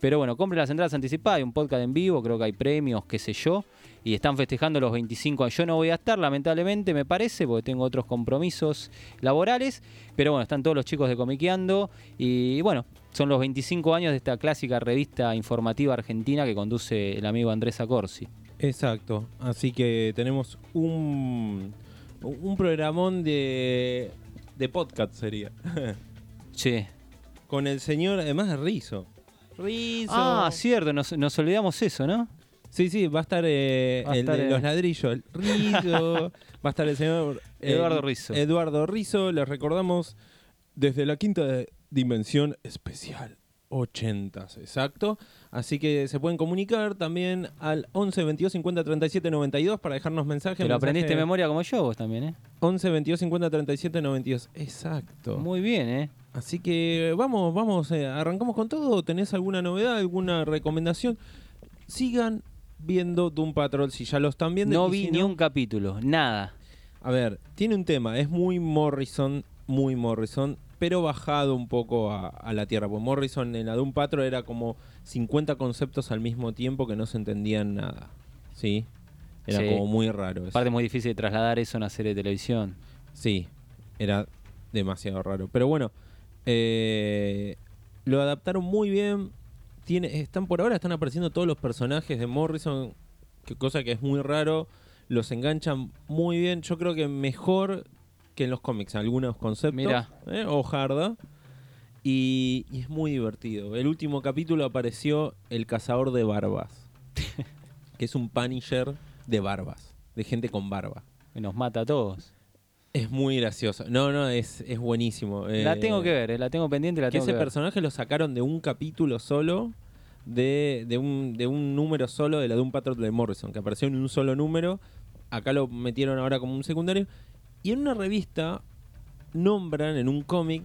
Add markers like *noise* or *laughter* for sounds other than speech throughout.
Pero bueno, compre las entradas anticipadas, hay un podcast en vivo, creo que hay premios, qué sé yo. Y están festejando los 25 años. Yo no voy a estar, lamentablemente, me parece, porque tengo otros compromisos laborales. Pero bueno, están todos los chicos de Comiqueando. Y bueno, son los 25 años de esta clásica revista informativa argentina que conduce el amigo Andrés Acorsi. Exacto. Así que tenemos un, un programón de, de podcast sería. *laughs* Che. Con el señor, además de Rizo. Rizo. Ah, cierto, nos, nos olvidamos eso, ¿no? Sí, sí, va a estar, eh, Va a el estar, de eh. los ladrillos, el Rizo. *laughs* va a estar el señor eh, Eduardo Rizzo. Eduardo Rizo, les recordamos desde la quinta dimensión especial. 80, exacto. Así que se pueden comunicar también al 11 22 50 37 92 para dejarnos mensajes. Te lo aprendiste de memoria como yo vos también, ¿eh? 11 22 50 37 92. Exacto. Muy bien, ¿eh? Así que vamos, vamos, eh, arrancamos con todo. ¿Tenés alguna novedad, alguna recomendación? Sigan viendo Doom Patrol si ya lo están viendo. No vi si ni un capítulo, nada. A ver, tiene un tema, es muy Morrison, muy Morrison, pero bajado un poco a, a la tierra. Pues Morrison en la Doom Patrol era como 50 conceptos al mismo tiempo que no se entendían nada. ¿Sí? Era Sí. como muy raro. eso. Aparte es muy difícil de trasladar eso a una serie de televisión. Sí, era demasiado raro. Pero bueno, eh, lo adaptaron muy bien. Tiene, están por ahora están apareciendo todos los personajes de Morrison, que cosa que es muy raro. Los enganchan muy bien. Yo creo que mejor que en los cómics, algunos conceptos. Mirá. ¿eh? Ojarda. Y, y es muy divertido. El último capítulo apareció el cazador de barbas. *laughs* que es un Punisher de barbas. De gente con barba. Que nos mata a todos. Es muy gracioso. No, no, es, es buenísimo. la Eh, tengo que ver, eh, la tengo pendiente, la Que tengo ese que ver. personaje lo sacaron de un capítulo solo, de, de, un, de un número solo de la de un patrón de Morrison, que apareció en un solo número. Acá lo metieron ahora como un secundario. Y en una revista nombran en un cómic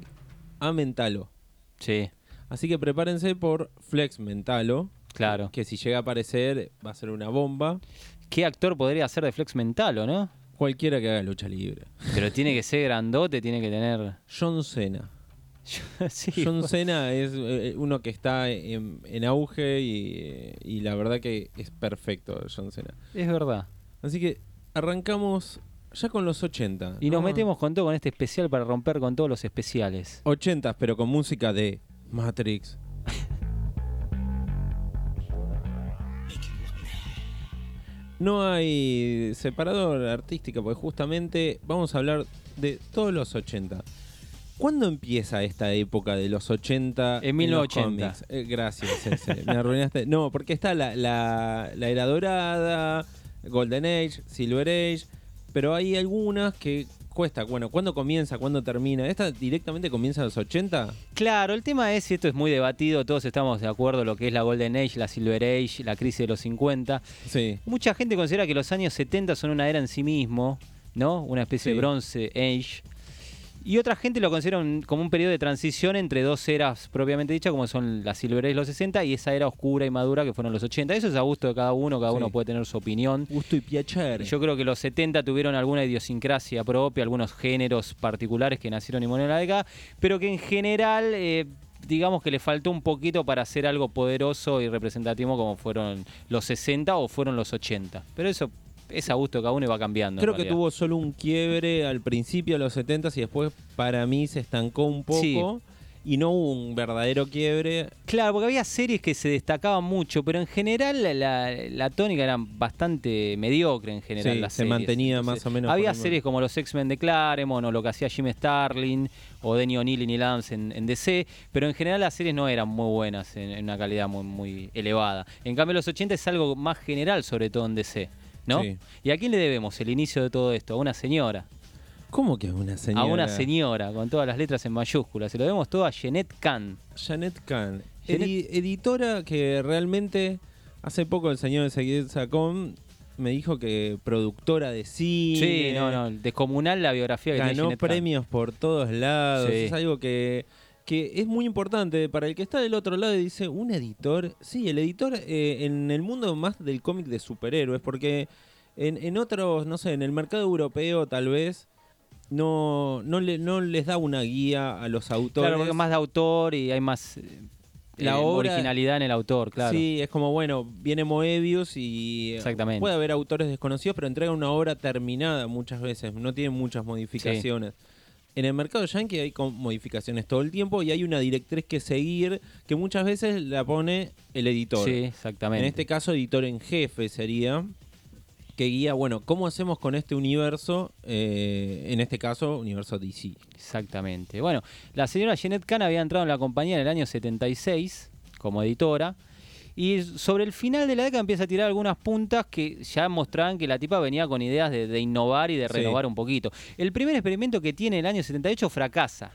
a Mentalo. Sí, Así que prepárense por Flex Mentalo. claro. Que si llega a aparecer va a ser una bomba. ¿Qué actor podría ser de Flex Mental o no? Cualquiera que haga lucha libre. Pero tiene que ser grandote, tiene que tener. John Cena. *laughs* sí, John Cena es eh, uno que está en, en auge y, y la verdad que es perfecto John Cena. es verdad. Así que arrancamos ya con los 80. Y nos ¿no? metemos con todo con este especial para romper con todos los especiales. 80 pero con música de Matrix. No hay separador artística, porque justamente vamos a hablar de todos los 80. ¿Cuándo empieza esta época de los 80? En los 1980. cómics? Eh, gracias, Eze, me arruinaste. No, porque está la, la, la era dorada, Golden Age, Silver Age, pero hay algunas que cuesta. Bueno, ¿cuándo comienza? ¿Cuándo termina? ¿Esta directamente comienza en los 80? Claro, el tema es, y esto es muy debatido, todos estamos de acuerdo, lo que es la Golden Age, la Silver Age, la crisis de los 50. Sí. Mucha gente considera que los años 70 son una era en sí mismo, ¿no? Una especie Sí. de Bronze Age. Y otra gente lo considera un- como un periodo de transición entre dos eras propiamente dichas, como son la Silver Age los 60 y esa era oscura y madura que fueron los 80. Eso es a gusto de cada uno, cada Sí. uno puede tener su opinión. Gusto y piacere. Yo creo que los 70 tuvieron alguna idiosincrasia propia, algunos géneros particulares que nacieron y murieron en la década, pero que en general, eh, digamos que le faltó un poquito para hacer algo poderoso y representativo como fueron los 60 o fueron los 80. Pero eso es a gusto cada uno y va cambiando. Creo que tuvo solo un quiebre al principio de los 70 y después para mí se estancó un poco Sí. y no hubo un verdadero quiebre. Claro, porque había series que se destacaban mucho, pero en general la, tónica era bastante mediocre en general. Sí, las se series. mantenía más o menos Había series como los X-Men de Claremont o lo que hacía Jim Starlin o Denny O'Neill y Neil Adams en, en DC, pero en general las series no eran muy buenas en, en una calidad muy, muy elevada. En cambio los 80 es algo más general, sobre todo en DC. ¿No? Sí. ¿Y a quién le debemos el inicio de todo esto? A una señora. ¿Cómo que una señora? A una señora, con todas las letras en mayúsculas. Se lo debemos todo a Jeanette Kahn. Janet Kahn. Edi- editora que realmente hace poco el señor Ezequiel Sacón me dijo que productora de cine. Sí, no, no, descomunal la biografía que tiene ganó Jeanette Kahn. premios por todos lados. Sí. Es algo que, que es muy importante para el que está del otro lado y dice, un editor. Sí, el editor eh, en el mundo más del cómic de superhéroes, porque en, en otros, no sé, en el mercado europeo tal vez no, no, le, no les da una guía a los autores. Claro, porque más de autor y hay más eh, la eh, obra- originalidad en el autor, claro. Sí, es como, bueno, viene Moebius y Exactamente. puede haber autores desconocidos, pero entrega una obra terminada muchas veces, no tiene muchas modificaciones. En el mercado yankee hay modificaciones todo el tiempo y hay una directriz que seguir que muchas veces la pone el editor. Sí, exactamente. En este caso, editor en jefe sería que guía, bueno, ¿cómo hacemos con este universo? Eh, en este caso, universo DC. Exactamente. Bueno, la señora Jeanette Kahn había entrado en la compañía en el año 76 como editora. Y sobre el final de la década empieza a tirar algunas puntas que ya mostraban que la tipa venía con ideas de, de innovar y de Sí. renovar un poquito. El primer experimento que tiene en el año 78 fracasa.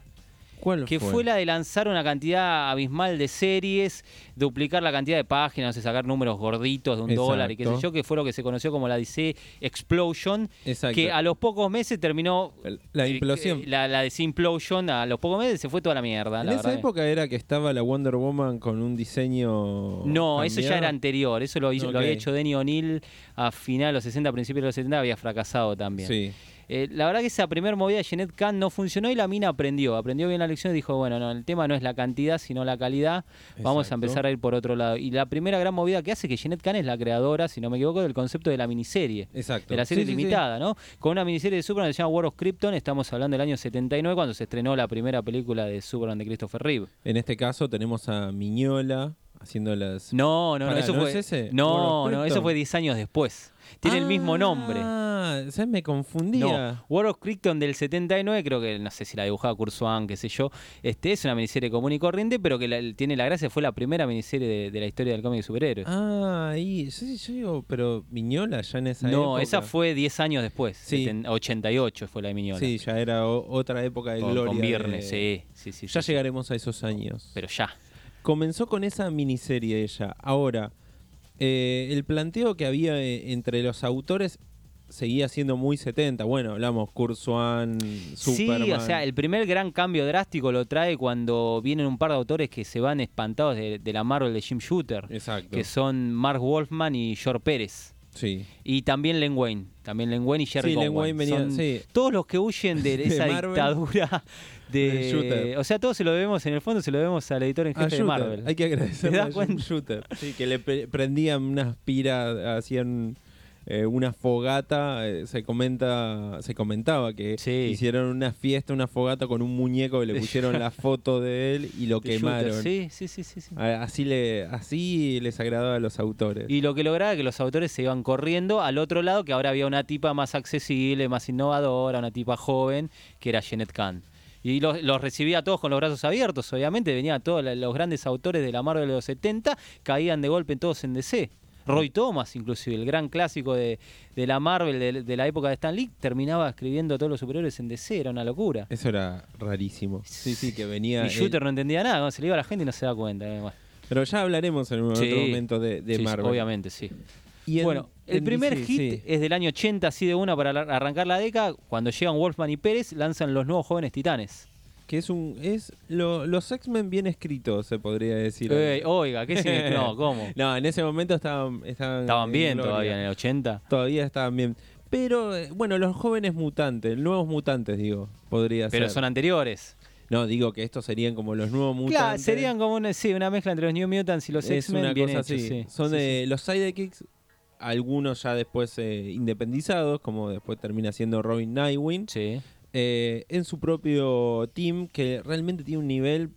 ¿Cuál que fue? la de lanzar una cantidad abismal de series, duplicar la cantidad de páginas, no sé, sacar números gorditos de un Exacto. dólar y qué sé yo, que fue lo que se conoció como la DC Explosion, Exacto. que a los pocos meses terminó La eh, implosión. eh, La, la DC Implosion, a los pocos meses se fue toda la mierda. en la esa época era que estaba la Wonder Woman con un diseño. No, eso ya era anterior. Eso lo, hizo- lo había hecho Denny O'Neill a finales de los 60, principios de los 70, había fracasado también. Sí. Eh, la verdad que esa primera movida de Jeanette Kahn no funcionó y la mina aprendió. Aprendió bien la lección y dijo, bueno, no, el tema no es la cantidad, sino la calidad. Vamos a empezar a ir por otro lado. Y la primera gran movida que hace que Jeanette Kahn es la creadora, si no me equivoco, del concepto de la miniserie. Exacto. De la serie Sí, sí, sí. limitada, ¿no? Con una miniserie de Superman que se llama War of Krypton, estamos hablando del año 79 cuando se estrenó la primera película de Superman de Christopher Reeve. En este caso tenemos a Miñola haciendo las. No, no, eso ¿no fue. es ese? War No, eso fue 10 años después. Tiene el mismo nombre. Ah, ¿sabes? Me confundía. No, War of Krypton del 79, creo que no sé si la dibujaba Kurzwan, qué sé yo. Este es una miniserie común y corriente, pero que la- tiene la gracia, fue la primera miniserie de, de la historia del cómic de superhéroes. Ah, sí, yo digo, pero Miñola ya en esa época. no, esa fue 10 años después. Sí. seten- 88 fue la de Miñola. Sí, ya era o- otra época de con, gloria. con de- Viernes, sí, sí, sí. Ya sí, sí. llegaremos a esos años. Pero ya. Comenzó con esa miniserie ella. Ahora, eh, el planteo que había eh, entre los autores seguía siendo muy 70. Bueno, hablamos Kurzwan, Superman. Sí, o sea, el primer gran cambio drástico lo trae cuando vienen un par de autores que se van espantados de, de la Marvel de Jim Shooter, Exacto. que son Mark Wolfman y George Pérez. Sí. Y también Len Wayne, también Len Wayne y Jerry Sí, Len. Wayne venía- Son sí. Todos los que huyen de, *laughs* esa dictadura de, shooter. O sea, todos se lo debemos, en el fondo se lo debemos al editor en A jefe de. Marvel. Hay que agradecerle *laughs* ¿Te a das cuenta? Shooter. Sí, que le pre- prendían unas piras, hacían eh, una fogata. eh, se comenta, se comentaba que Sí. hicieron una fiesta, una fogata con un muñeco que le *laughs* pusieron la foto de él y lo quemaron. Sí, sí, sí, sí. sí. Así, le, así les agradaba a los autores. Y lo que lograba es que los autores se iban corriendo al otro lado, que ahora había una tipa más accesible, más innovadora, una tipa joven, que era Jeanette Kahn. Y los, los recibía a todos con los brazos abiertos, obviamente. Venían todos los grandes autores de la Marvel de los 70, caían de golpe todos en DC. Roy Thomas, inclusive, el gran clásico de, de la Marvel de, de la época de Stan Lee, terminaba escribiendo a todos los superhéroes en DC, era una locura. Eso era rarísimo. Sí, sí, que venía. Y Shooter no entendía nada, cuando se le iba a la gente y no se da cuenta. eh. Pero ya hablaremos en un Sí. otro momento de, de Sí, sí, Marvel. obviamente, sí. Y en- bueno, el primer hit sí. es del año 80, así de una para la- arrancar la década. Cuando llegan Wolfman y Pérez, lanzan los nuevos jóvenes titanes. Que es un. es lo- Los X-Men bien escritos, se podría decir. Ey, oiga, ¿qué significa? *laughs* No, ¿cómo? No, en ese momento estaban. Estaban, Estaban en bien gloria. todavía en el 80. Todavía estaban bien. Pero, eh, bueno, los jóvenes mutantes, nuevos mutantes, digo, podría Pero ser. son anteriores. No, digo que estos serían como los nuevos mutantes. Claro, serían como una, sí, una mezcla entre los New Mutants y los es X-Men una bien cosa hechos, así. sí. Son Sí, de sí. los sidekicks, algunos ya después eh, independizados, como después termina siendo Robin Nightwing. Sí. eh, en su propio team que realmente tiene un nivel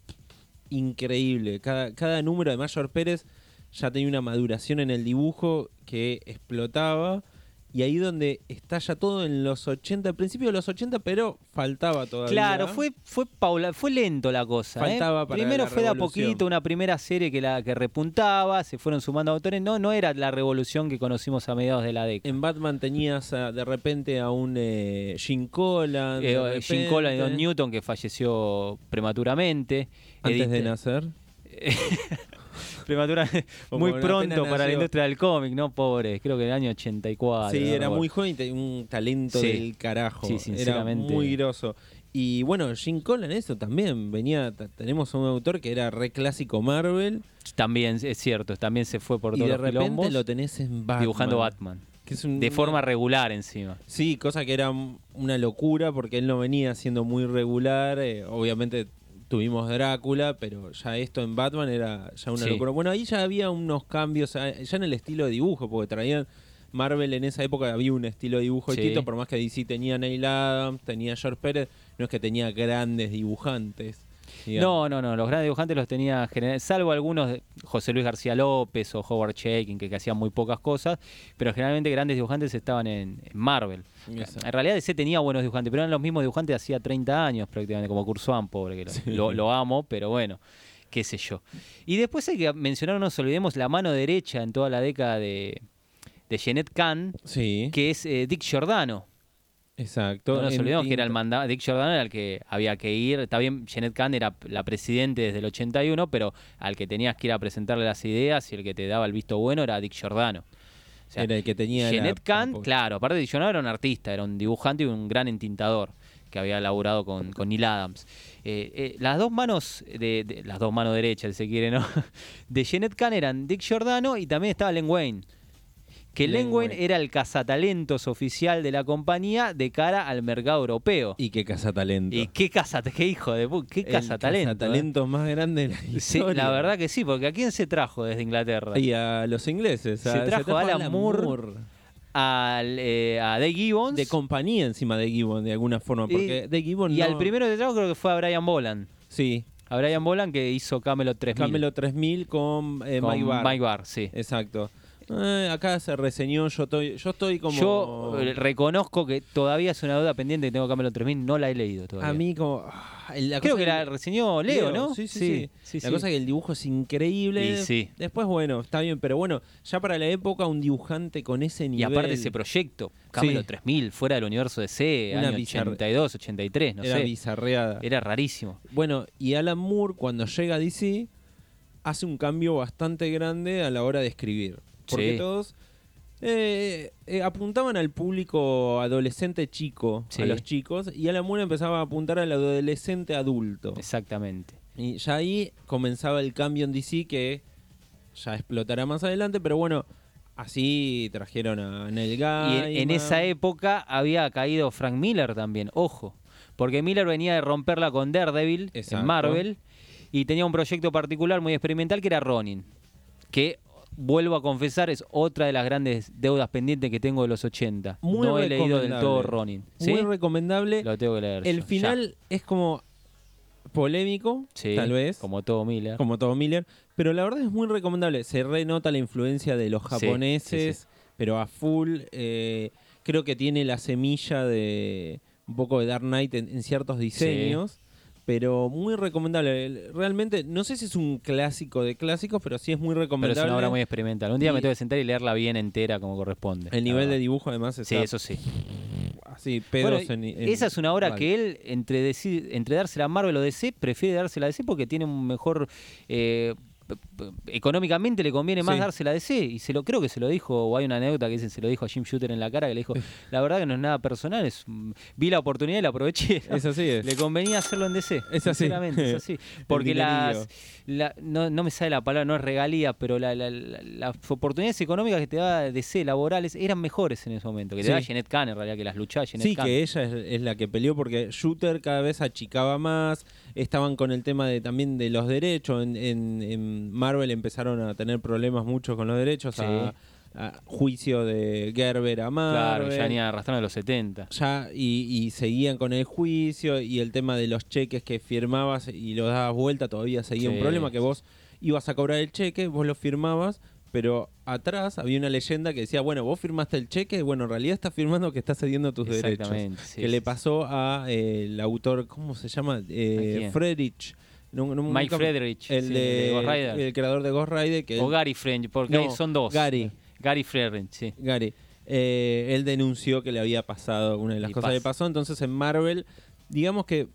increíble. Cada, cada número de Mayor Pérez ya tenía una maduración en el dibujo que explotaba. Y ahí donde está ya todo en los 80, al principio de los 80, pero faltaba todavía. Claro, fue fue paula, fue lento la cosa. ¿eh? Faltaba para Primero la fue de a poquito una primera serie que la que repuntaba, se fueron sumando autores. No, no era la revolución que conocimos a mediados de la década. En Batman tenías a- de repente a un eh, Jim Collan. de Eh, Jim Collan y Don Newton, que falleció prematuramente. Antes de Edite- nacer. *laughs* *laughs* Prematura, *laughs* muy pronto para la industria del cómic, ¿no? Pobre, creo que el año 84. Sí, era muy joven y tenía un talento Sí. del carajo. Sí, era sinceramente. muy groso. Y bueno, Jim Collan, eso también. Venía, tenemos a un autor que era re clásico Marvel. También, es cierto, también se fue por y todos de los repente quilombos, lo tenés en Batman. dibujando Batman. Que es un- De forma regular encima. Sí, cosa que era una locura porque él no venía siendo muy regular. eh, obviamente tuvimos Drácula, pero ya esto en Batman era ya una Sí. locura. Bueno, ahí ya había unos cambios, ah, ya en el estilo de dibujo, porque traían Marvel en esa época había un estilo de dibujo Sí. por más que DC tenía Neil Adams, tenía George Pérez, no es que tenía grandes dibujantes. Digamos. No, no, no, los grandes dibujantes los tenía general, salvo algunos, de José Luis García López o Howard Chaykin, que, que hacían muy pocas cosas, pero generalmente grandes dibujantes estaban en, en Marvel. En realidad DC tenía buenos dibujantes, pero eran los mismos dibujantes de hacía 30 años prácticamente, como Kurzwan, pobre, que lo, Sí. lo- lo amo, pero bueno, qué sé yo. Y después hay que mencionar, no nos olvidemos, la mano derecha en toda la década de, de Jeanette Kahn, Sí, que es eh, Dick Giordano. Exacto. No nos olvidemos que era el mandado. Dick Giordano era el que había que ir. Está bien, Jeanette Kahn era la presidente desde el 81, pero al que tenías que ir a presentarle las ideas y el que te daba el visto bueno era Dick Giordano. O sea, Era el que tenía Jeanette Kahn, la- claro, aparte de Dick Giordano era un artista, era un dibujante y un gran entintador que había laburado con, con Neil Adams. Eh, eh, las dos manos, de, de- las dos manos derechas, si se quiere, ¿no? *laughs* De Jeanette Kahn eran Dick Giordano y también estaba Len Wayne. Que Len Len Wayne Wayne. era el cazatalentos oficial de la compañía de cara al mercado europeo. Y qué cazatalento. Y qué casa, qué hijo de pu- qué El cazatalento. ¿eh? cazatalento más grande de la Sí, la verdad que sí, porque ¿a quién se trajo desde Inglaterra? Y a los ingleses. Se trajo a Alan Moore. Al, eh, a Dave Gibbons. De compañía encima de Gibbon, de alguna forma. Porque Y- no- al primero que trajo creo que fue a Brian Boland. Sí, A Brian Boland que hizo Camelot 3000. Camelot 3000 con, eh, con Mike Barr. Mike Barr, sí. Exacto. Eh, acá se reseñó, yo estoy, yo estoy como... Yo eh, reconozco que todavía es una duda pendiente que tengo Camelot 3000, no la he leído todavía. A mí como... ah, la creo cosa que la reseñó Leo, ¿no? Sí, sí, sí. sí, la sí. cosa es que el dibujo es increíble. Y sí. Después, bueno, está bien, pero bueno, ya para la época un dibujante con ese Y nivel... aparte ese proyecto, Camelot Sí. 3000, fuera del universo DC, Una año bizarra- 82, 83, no era sé. bizarreada. Era rarísimo. Bueno, y Alan Moore, cuando llega a DC, hace un cambio bastante grande a la hora de escribir. Porque Sí. todos eh, eh, apuntaban al público adolescente chico, Sí. a los chicos, y Alan Moore empezaba a apuntar al adolescente adulto. Exactamente. Y ya ahí comenzaba el cambio en DC que ya explotará más adelante, pero bueno, así trajeron a Neil Y Gaiman. en, en esa época había caído Frank Miller también, ojo. Porque Miller venía de romperla con Daredevil Exacto. en Marvel y tenía un proyecto particular muy experimental que era Ronin. Que, vuelvo a confesar, es otra de las grandes deudas pendientes que tengo de los 80. Muy no he leído del todo Ronin. ¿Sí? Muy recomendable. Lo tengo que leer. El yo, final es como polémico. Sí, tal vez, Como todo Miller. como todo Miller, pero la verdad es muy recomendable. Se renota la influencia de los Sí, japoneses, sí, pero a full. eh, creo que tiene la semilla de un poco de Dark Knight en, en ciertos diseños. Pero muy recomendable. Realmente, no sé si es un clásico de clásicos, pero sí es muy Pero recomendable. es una obra muy experimental. Un día me tengo que sentar y leerla bien entera como corresponde. El nivel de dibujo, además, Sí, está eso sí. así, pedos Bueno, en, en- esa es una obra vale. que él, entre, deci- entre dársela a Marvel o DC, prefiere dársela a DC porque tiene un mejor. eh, económicamente le conviene más Sí. dársela a DC. Y se lo creo que se lo dijo, o hay una anécdota que dicen se lo dijo a Jim Shooter en la cara, que le dijo: La verdad que no es nada personal, es, mm, vi la oportunidad y la aproveché. *laughs* Es así. es. Le convenía hacerlo en DC. Es así. Sinceramente, es así. *laughs* Porque las. la- no, no me sale la palabra, no es regalía, pero la- la- la- las oportunidades económicas que te da DC laborales eran mejores en ese momento. Que te da Jeanette Kahn, en realidad, que las luchaba Jeanette Sí, Kahn. que ella es, es la que peleó porque Shooter cada vez achicaba más. Estaban con el tema de también de los derechos. En, en- en Marvel empezaron a tener problemas mucho con los derechos. Sí. A, a juicio de Gerber a Marvel. Claro, ya venía arrastrando de los 70. Ya, y, y seguían con el juicio y el tema de los cheques que firmabas y los dabas vuelta todavía seguía un problema que vos ibas a cobrar el cheque, vos lo firmabas, pero atrás había una leyenda que decía, bueno, vos firmaste el cheque, bueno, en realidad estás firmando que estás cediendo tus derechos. Sí, que le pasó a eh, el autor, ¿cómo se llama? Eh. Friedrich. No- no- sí. Mike nunca- Friedrich, El sí, de, Ghost Rider. el creador de Ghost Rider. Que o él- Gary French, porque No, son dos. Gary. Gary Friedrich, sí. Gary. Eh, él denunció que le había pasado una de las Y cosas que pasó. Entonces en Marvel, digamos que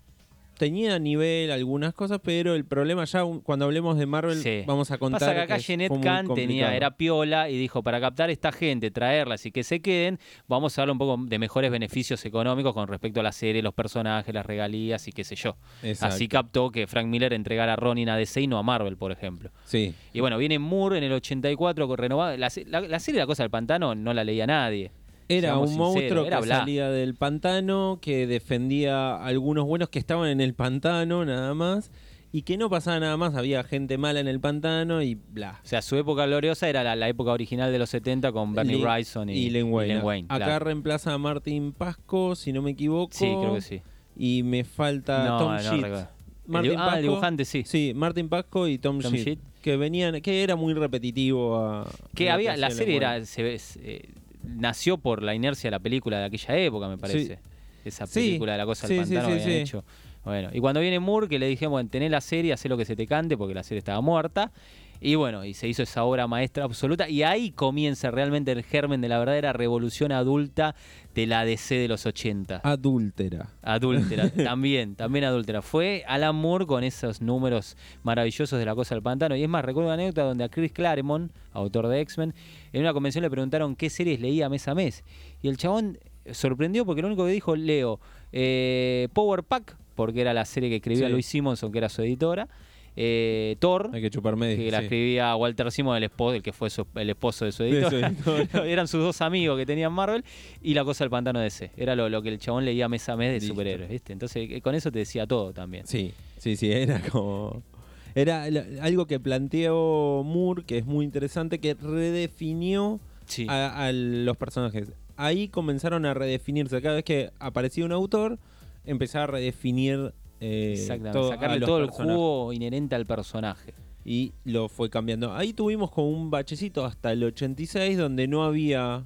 tenía nivel algunas cosas, pero el problema ya cuando hablemos de Marvel Sí. vamos a contar. Pasa que acá es- Jeanette Kahn tenía, era piola y dijo, para captar esta gente, traerlas y que se queden, vamos a darle un poco de mejores beneficios económicos con respecto a la serie, los personajes, las regalías y qué sé yo. Exacto. Así captó que Frank Miller entregara a Ronin a DC y no a Marvel, por ejemplo. Sí. Y bueno, viene Moore en el 84 con renovada. La, la- la serie La Cosa del Pantano no la leía nadie. Era un sinceros, monstruo era que bla. salía del pantano, que defendía a algunos buenos que estaban en el pantano nada más, y que no pasaba nada más, había gente mala en el pantano y bla. O sea, su época gloriosa era la, la época original de los 70 con Bernie Bryson y, y Len Wayne. Acá claro. reemplaza a Martin Pasco, si no me equivoco. Sí, creo que sí. Y me falta No, Tom no. Martin El- ah, el dibujante, sí. Sí, Martin Pasco y Tom, Tom Sheet, Sheet. Que venían, que era muy repetitivo. a- Que a había, la serie era, se ve- eh, nació por la inercia de la película de aquella época, me parece. Esa película de la cosa del pantano que habían hecho. Bueno, y cuando viene Moore, que le dije, bueno, tené la serie, hacé lo que se te cante, porque la serie estaba muerta. Y bueno, y se hizo esa obra maestra absoluta. Y ahí comienza realmente el germen de la verdadera revolución adulta de la DC de los 80. Adúltera. Adúltera, *laughs* también, también adúltera. Fue Alan Moore con esos números maravillosos de la cosa del pantano. Y es más, recuerdo una anécdota donde a Chris Claremont, autor de X-Men, en una convención le preguntaron qué series leía mes a mes. Y el chabón sorprendió porque lo único que dijo, leo eh, Power Pack, porque era la serie que escribía Sí. Louis Simonson, que era su editora. Eh, Thor, Hay que chupar medio. que la sí. escribía Walter Simon, el esposo, el que fue su- el esposo de su De su editor. *laughs* Eran sus dos amigos que tenían Marvel y la cosa del pantano de C. Era lo, lo que el chabón leía mes a mes de Listo. superhéroes, ¿viste? Entonces, eh, con eso te decía todo también. Sí, sí, sí, era como... Era algo que planteó Moore, que es muy interesante, que redefinió Sí. a, a los personajes. Ahí comenzaron a redefinirse. Cada vez que aparecía un autor, empezaba a redefinir eh, Exactamente. todo- sacarle todo el jugo inherente al personaje. Y lo fue cambiando. Ahí tuvimos como un bachecito hasta el 86, donde no había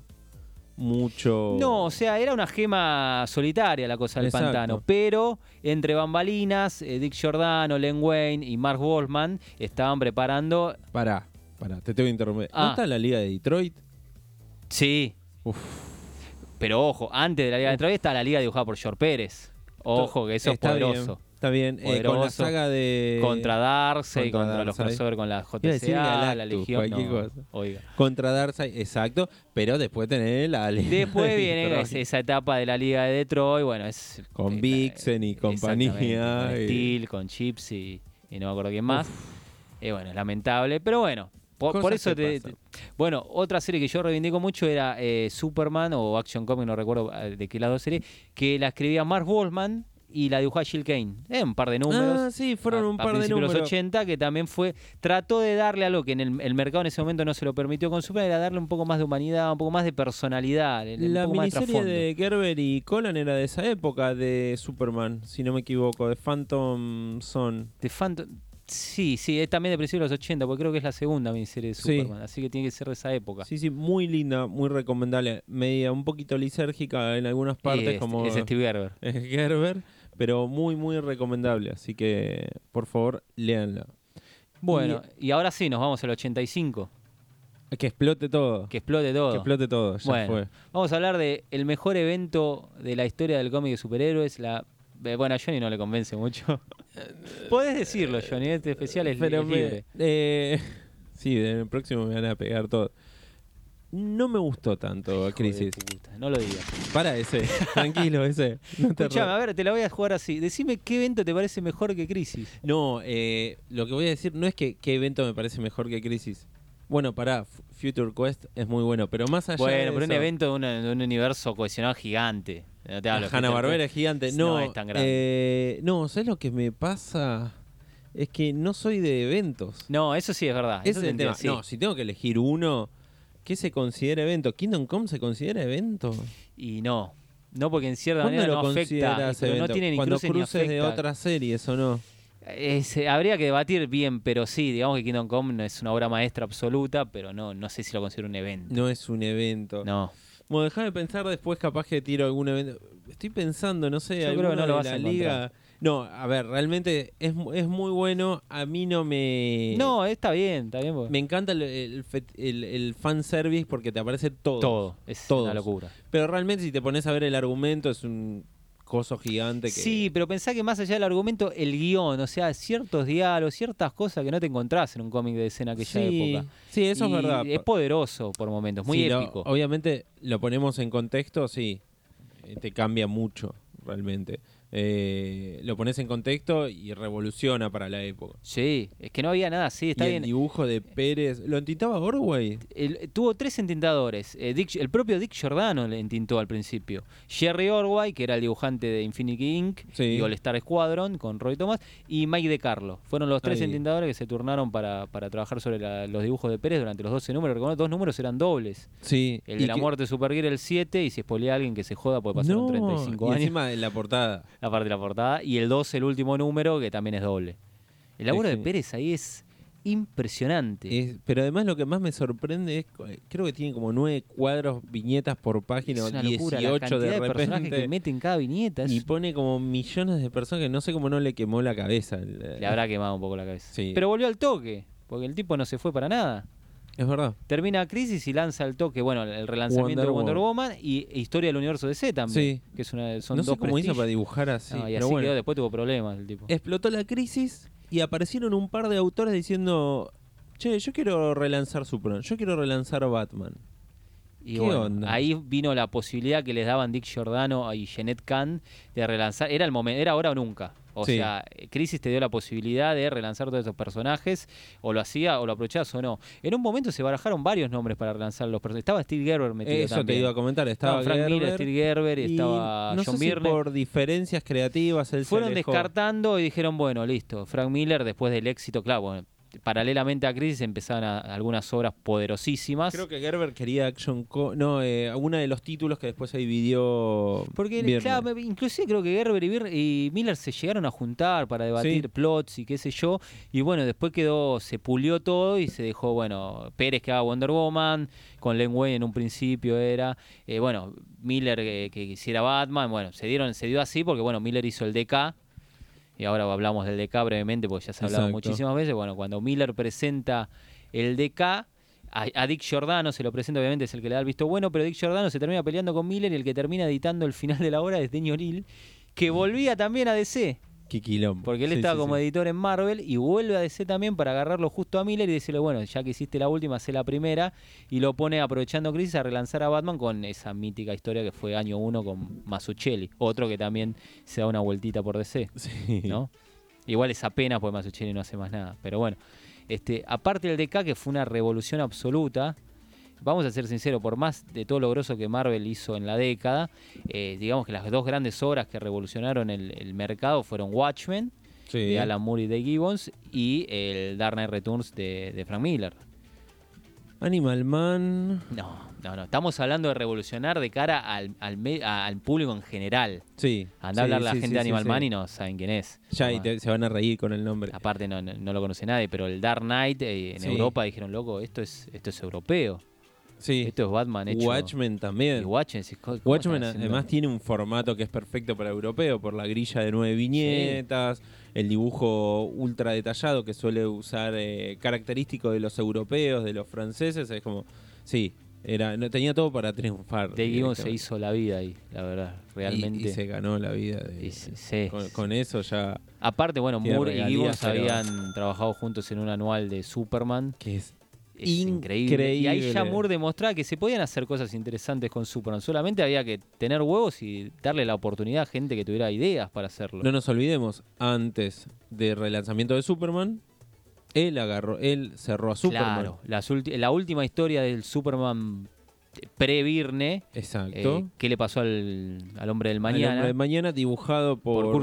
mucho... No, o sea, era una gema solitaria la cosa del Exacto. pantano, pero entre bambalinas, eh, Dick Giordano, Len Wayne y Mark Wolfman estaban preparando. Pará, pará, te tengo que interrumpir. ¿No Ah. está la Liga de Detroit? Sí. Uf. Pero ojo, antes de la Liga de Detroit está la liga dibujada por George Pérez. Ojo, que eso Está es bien, poderoso. está bien. Eh, con la saga de... contra Darkseid, contra contra, los crossover con la JCA, la Legión. cualquier no, cosa. Oiga. Contra Darkseid, exacto. Pero después tenés la *laughs* Liga Después de viene esa- esa etapa de la Liga de Detroit, bueno, es... Con eh, Vixen y compañía, Con y- Steel, con Chips y, y no me acuerdo quién más. Eh, bueno, es lamentable, pero bueno. Por, eso te, Bueno, otra serie que yo reivindico mucho era eh, Superman o Action Comic, no recuerdo eh, de qué lado serie, que la escribía Mark Wolfman y la dibujaba Jill Kane. Eh, un par de números. Ah, sí, fueron a- un a par de números. los 80 que también fue trató de darle algo que en el, el mercado en ese momento no se lo permitió con Superman era darle un poco más de humanidad un poco más de personalidad un La poco más de miniserie de Gerber y Colan era de esa época de Superman, si no me equivoco, de Phantom Zone. De Phantom- sí sí es también de principios de los 80 porque creo que es la segunda miniserie de Sí. Superman así que tiene que ser de esa época Sí, sí, muy linda, muy recomendable. Media un poquito lisérgica en algunas partes, es, como es Steve Gerber *laughs* es Gerber, pero muy, muy recomendable. Así que, por favor, léanla. bueno y, ahora sí nos vamos al 85 Que explote todo. que explote todo Que explote todo, ya Bueno. fue. vamos a hablar de el mejor evento de la historia del cómic de superhéroes la bueno, a Johnny no le convence mucho. *laughs* Podés decirlo, Johnny, este especial es, Pero es me- libre. eh, *laughs* sí, en el próximo me van a pegar todo. No me gustó tanto Hijo Crisis. puta, no lo digas. Para ese, *laughs* tranquilo ese. No, Escuchame, a ver, te la voy a jugar así. Decime qué evento te parece mejor que Crisis. No, eh, lo que voy a decir no es que qué evento me parece mejor que Crisis. Bueno, pará, F- Future Quest es muy bueno, pero más allá Bueno, de pero un evento de, un universo cohesionado gigante. No te hablo Hanna Barbera es gigante. No No, es tan grande. eh, no, ¿sabes lo que me pasa? Es que no soy de eventos. No, eso sí es verdad. Ese eso es el tema. entiendo, No, sí. si tengo que elegir uno, ¿qué se considera evento? ¿Kingdom Come se considera evento? Y no. No, porque en cierta ¿Cuándo manera lo no afecta. No tiene ni Cuando cruces, ni de otras series o no. Es, eh, habría que debatir bien, pero sí, digamos que Kingdom Come no es una obra maestra absoluta, pero no, no sé si lo considero un evento. No es un evento. No. Bueno, déjame pensar después, capaz que tiro algún evento. Estoy pensando, no sé, Yo creo que no lo vas la a liga. No, a ver, realmente es, es muy bueno. A mí no me. No, está bien, está bien. porque- Me encanta el, el, el- el fanservice porque te aparece todo. todo. Es Todos. una locura. Pero realmente, si te pones a ver el argumento, es un coso gigante que. Sí, pero pensá que más allá del argumento, el guion, o sea, ciertos diálogos, ciertas cosas que no te encontrás en un cómic de escena aquella sí, época. sí, eso es verdad. Es poderoso por momentos, muy Sí, lo- épico. obviamente lo ponemos en contexto, sí. eh, Te cambia mucho, realmente. Eh, lo pones en contexto y revoluciona para la época. Sí, es que no había nada así, está y bien. el dibujo de Pérez, ¿lo entintaba Orway? El- tuvo tres entintadores. Eh, Dick- el propio Dick Giordano le entintó al principio. Jerry Orway, que era el dibujante de Infinity Inc. Sí. y All Star Squadron con Roy Thomas. Y Mike De Carlo. Fueron los tres Ahí. entintadores que se turnaron para, para trabajar sobre la- los dibujos de Pérez durante los 12 números. Recordad, dos números eran dobles. Sí. El de la que- muerte de Supergear el 7 y si spoilea a alguien que se joda puede pasar no, 35 y años. encima en la portada. La parte de la portada. Y el 12, el último número, que también es doble. El laburo Es de Pérez ahí es impresionante. Es- pero además lo que más me sorprende es, creo que tiene como nueve cuadros, viñetas por página, es una 18 locura la de de, repente. que mete en cada viñeta. es- y pone como millones de personas que no sé cómo no le quemó la cabeza. el- Le habrá quemado un poco la cabeza. Sí. Pero volvió al toque, porque el tipo no se fue para nada. Es verdad. Termina Crisis y lanza al toque, bueno, el relanzamiento Wonder de Wonder Woman y e Historia del Universo DC también. Sí. Que es una, son no sé dos cómo hizo prestigios. para dibujar así. No, y así bueno. quedó, después tuvo problemas el tipo. Explotó la crisis y aparecieron un par de autores diciendo, che, yo quiero relanzar Superman, yo quiero relanzar Batman. Y ¿Qué bueno, onda? ahí vino la posibilidad que les daban Dick Giordano y Jeanette Kahn de relanzar. Era el momento, era ahora o nunca. O Sí. sea, Crisis te dio la posibilidad de relanzar todos esos personajes, o lo hacía, o lo aprovechabas o no. En un momento se barajaron varios nombres para relanzar los personajes. Estaba Steve Gerber metido Eso también. te iba a comentar, estaba Estaba Frank Miller, Steve Gerber, y estaba no John sé si por diferencias creativas él Fueron descartando y dijeron, bueno, listo. Frank Miller, después del éxito, claro, bueno, paralelamente a Crisis empezaban a- algunas obras poderosísimas. Creo que Gerber quería Action Co no, eh, uno de los títulos que después se dividió Porque claro, inclusive creo que Gerber y, Bir- y Miller se llegaron a juntar para debatir Sí. plots y qué sé yo. Y bueno, después quedó, se pulió todo y se dejó, bueno, Pérez que haga Wonder Woman, con Len Wayne en un principio era, eh, bueno, Miller que, que hiciera Batman, bueno, se dieron, se dio así porque bueno, Miller hizo el DK. Y ahora hablamos del DK brevemente porque ya se ha hablado Exacto. muchísimas veces. Bueno, cuando Miller presenta el DK, a, a Dick Giordano se lo presenta, obviamente es el que le da el visto bueno, pero Dick Giordano se termina peleando con Miller y el que termina editando el final de la obra es Deño O'Neill, que volvía también a DC, Qué quilombo. porque él Sí, estaba sí, como sí. editor en Marvel y vuelve a DC también para agarrarlo justo a Miller y decirle, bueno, ya que hiciste la última, hacé la primera, y lo pone aprovechando Crisis a relanzar a Batman con esa mítica historia que fue año uno con Mazzucchelli, otro que también se da una vueltita por DC. *laughs* ¿no? Igual es apenas porque Mazzucchelli no hace más nada. Pero bueno, este, aparte del DK, que fue una revolución absoluta, vamos a ser sinceros, por más de todo lo grosso que Marvel hizo en la década, eh, digamos que las dos grandes obras que revolucionaron el, el mercado fueron Watchmen, Sí. de Alan Moore y Dave Gibbons, y el Dark Knight Returns de, de Frank Miller. Animal Man. No, no, no. Estamos hablando de revolucionar de cara al, al, me- a- al público en general. Sí. Anda a Sí, hablar la sí, gente de Animal. Man y no saben quién es. Ya, y te- se van a reír con el nombre. Aparte no, no, no lo conoce nadie, pero el Dark Knight eh, en. Europa dijeron, loco, esto es, esto es europeo. Sí. Esto es Batman hecho. Watchmen Y también. Watchmen, además tiene un formato que es perfecto para europeo por la grilla de nueve viñetas, el dibujo ultra detallado que suele usar eh, característico de los europeos, de los franceses, es como, sí, era, no tenía todo para triunfar. Dave Gibbons se hizo la vida ahí, la verdad, realmente. Y, se ganó la vida. de- Y se- sí. con, con eso ya, Aparte, bueno, Moore y Gibbons habían trabajado juntos en un anual de Superman. que es Es increíble. Y ahí ya Increíble. Moore demostraba que se podían hacer cosas interesantes con Superman. Solamente había que tener huevos y darle la oportunidad a gente que tuviera ideas para hacerlo. No nos olvidemos, antes del relanzamiento de Superman, él agarró, él cerró a Superman. Claro, la última historia del Superman pre-Virne, Exacto. eh, ¿qué le pasó al, al hombre del Al mañana? hombre de mañana dibujado por, Por.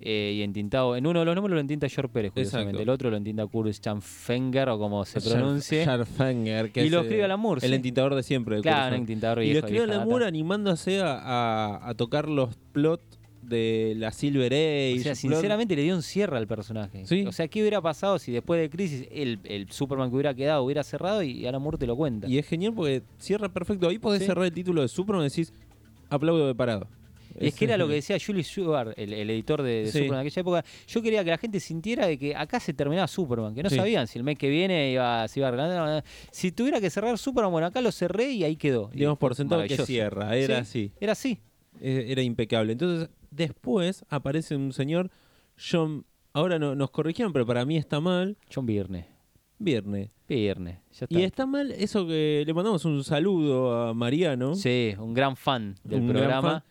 Eh, y entintado, en uno de los números lo entinta George Pérez, curiosamente. Exacto. El otro lo entinta Kurt Fenger o como se pronuncie. Scharfenger, que Y lo escribe Alan Moore, El entintador de siempre. de Claro, un Swan. entintador Y lo escribió vieja Alan. Moore animándose a, a- a tocar los plots de la Silver Age. O sea, sinceramente le dio un cierre al personaje. Sí. O sea, ¿qué hubiera pasado si después de Crisis el, el Superman que hubiera quedado hubiera cerrado y Alan Moore te lo cuenta? Y es genial porque cierra perfecto. Ahí podés Sí. cerrar el título de Superman y decís, aplaudo de parado. Es que era lo que decía Julius Sugar, el, el editor de, de Sí. Superman en aquella época. Yo quería que la gente sintiera de que acá se terminaba Superman, que no Sí. sabían si el mes que viene iba, se iba a arreglar. Si tuviera que cerrar Superman, bueno, acá lo cerré y ahí quedó. Digamos por sentado que cierra. Era Sí, así. Era así. Eh, Era impecable. Entonces, después aparece un señor, John. Ahora no, nos corrigieron, pero para mí está mal. John Byrne. Viernes. Viernes. Ya está. Y está mal eso que le mandamos un saludo a Mariano. Sí, un gran fan del un programa. fan.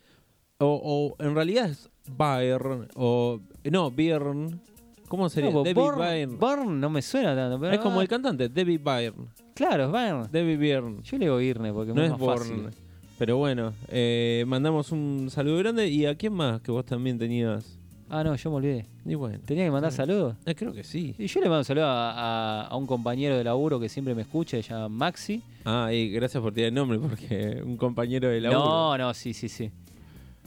O, o en realidad es Byrne o no, Byrne. ¿Cómo sería? No, David Born, Byrne. Born no me suena tanto. Pero Es como ah, el cantante, David Byrne. Claro, es Byrne. David Byrne. Yo le digo Irne porque No es es más Born. fácil. Pero bueno, eh, mandamos un saludo grande. ¿Y a quién más que vos también tenías? Ah, no, yo me olvidé. Y bueno, ¿Tenía que mandar Sí. saludos? eh, creo que sí. Y yo le mando un saludo a, a- a un compañero de laburo que siempre me escucha, se llama Maxi. Ah, y gracias por tirar el nombre, porque un compañero de laburo. No, no, sí, sí, sí.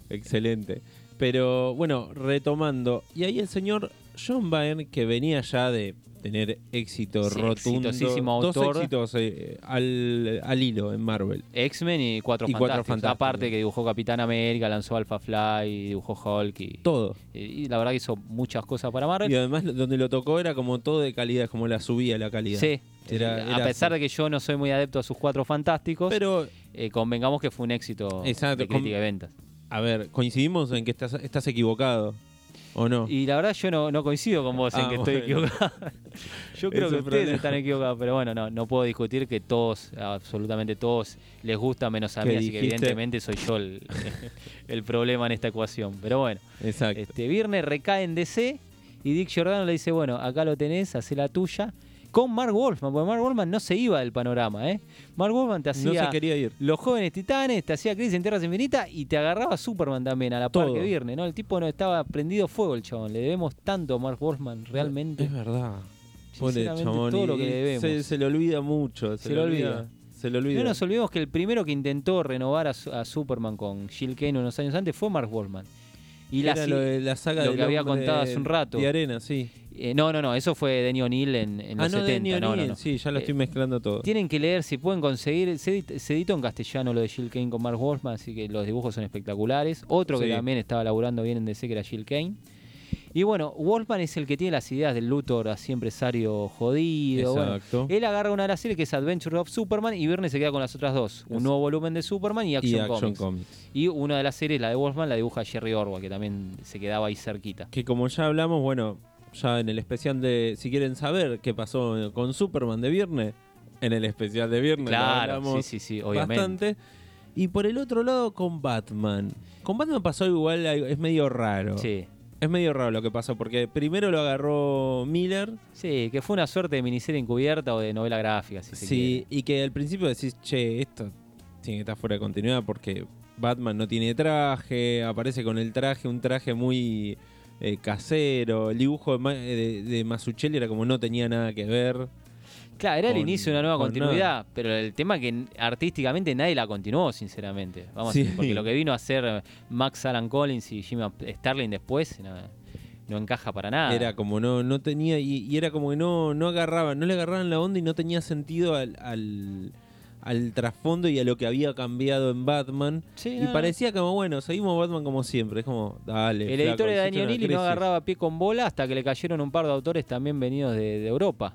Excelente. Pero bueno, retomando. Y ahí el señor John Byrne, que venía ya de tener éxito Sí, rotundo. exitosísimo Dos éxitos eh, al, al hilo en Marvel. X-Men y Cuatro Y Cuatro Fantásticos. Fantásticos. Aparte que dibujó Capitán América, lanzó Alpha Fly, dibujó Hulk y, Todo. y- y la verdad que hizo muchas cosas para Marvel. Y además donde lo tocó era como todo de calidad, como la subía la calidad. Sí, Era- a pesar así. de que yo no soy muy adepto a sus Cuatro Fantásticos, Pero, eh, convengamos que fue un éxito Exacto, de crítica y ventas. a ver, coincidimos en que estás, estás equivocado. ¿O no? Y la verdad yo no, no coincido con vos en Ah, que estoy equivocado. *laughs* yo creo que ustedes problema. están equivocados, pero bueno, no, no puedo discutir que todos, absolutamente todos, les gusta menos a ¿Qué mí, así que evidentemente soy yo el, *laughs* el problema en esta ecuación. Pero bueno, Exacto. este Viernes recae en DC y Dick Giordano le dice, bueno, acá lo tenés, hacé la tuya. Con Mark Wolfman, porque Mark Wolfman no se iba del panorama, ¿eh? Mark Wolfman te no hacía se quería ir. los jóvenes titanes, te hacía Crisis en Tierras Infinitas y te agarraba Superman también a la par Todo. que Viernes, ¿no? El tipo no estaba prendido fuego el chabón. Le debemos tanto a Mark Wolfman, realmente. Es verdad. Pobre chabón, todo lo que le debemos. Se, se le olvida mucho. Se, Se le olvida. Se le olvida. No nos olvidemos que el primero que intentó renovar a, a Superman con Jill Kane unos años antes fue Mark Wolfman. Y la, Era si- lo de la saga lo que había contado hace un rato. De arena, sí. Eh, no, no, no, eso fue Denny O'Neill en, en ah, los no, 70. Denny no, no, no. Sí, ya lo Eh, estoy mezclando todo. Tienen que leer si pueden conseguir. Se, edit- se editó en castellano lo de Jill Kane con Mark Wolfman, así que los dibujos son espectaculares. Otro que también estaba laburando bien en DC, que era Jill Kane. Y bueno, Wolfman es el que tiene las ideas del Luthor, así empresario jodido. bueno. Exacto. él agarra una de las series que es Adventure of Superman y Verne se queda con las otras dos. Un nuevo volumen de Superman y Action Comics. Comics. Y una de las series, la de Wolfman, la dibuja Jerry Orwell, que también se quedaba ahí cerquita. Que como ya hablamos, bueno, ya en el especial de. Si quieren saber qué pasó con Superman de viernes, en el especial de viernes. Claro, hablamos sí, sí, sí, obviamente. Bastante. Y por el otro lado, con Batman. Con Batman pasó igual, es medio raro. Sí. Es medio raro lo que pasó, porque primero lo agarró Miller. Sí, que fue una suerte de miniserie encubierta o de novela gráfica, si se Sí, y que al principio decís, che, esto tiene que estar fuera de continuidad porque Batman no tiene traje, aparece con el traje, un traje muy eh, casero. El dibujo de, Ma- de, de Mazzucchelli era como no tenía nada que ver. Claro, era el con- inicio de una nueva con continuidad, pero el tema es que artísticamente nadie la continuó, sinceramente. Vamos Sí. a decir, porque lo que vino a hacer Max Alan Collins y Jimmy Starlin después no, no encaja para nada. Era como no, no tenía, y, y era como que no, no agarraban, no le agarraban la onda y no tenía sentido al, al, al trasfondo y a lo que había cambiado en Batman. Sí, Y no, parecía como, bueno, seguimos Batman como siempre. Es como, dale. El editor Danny una O'Neill no agarraba pie con bola hasta que le cayeron un par de autores también venidos de, de Europa,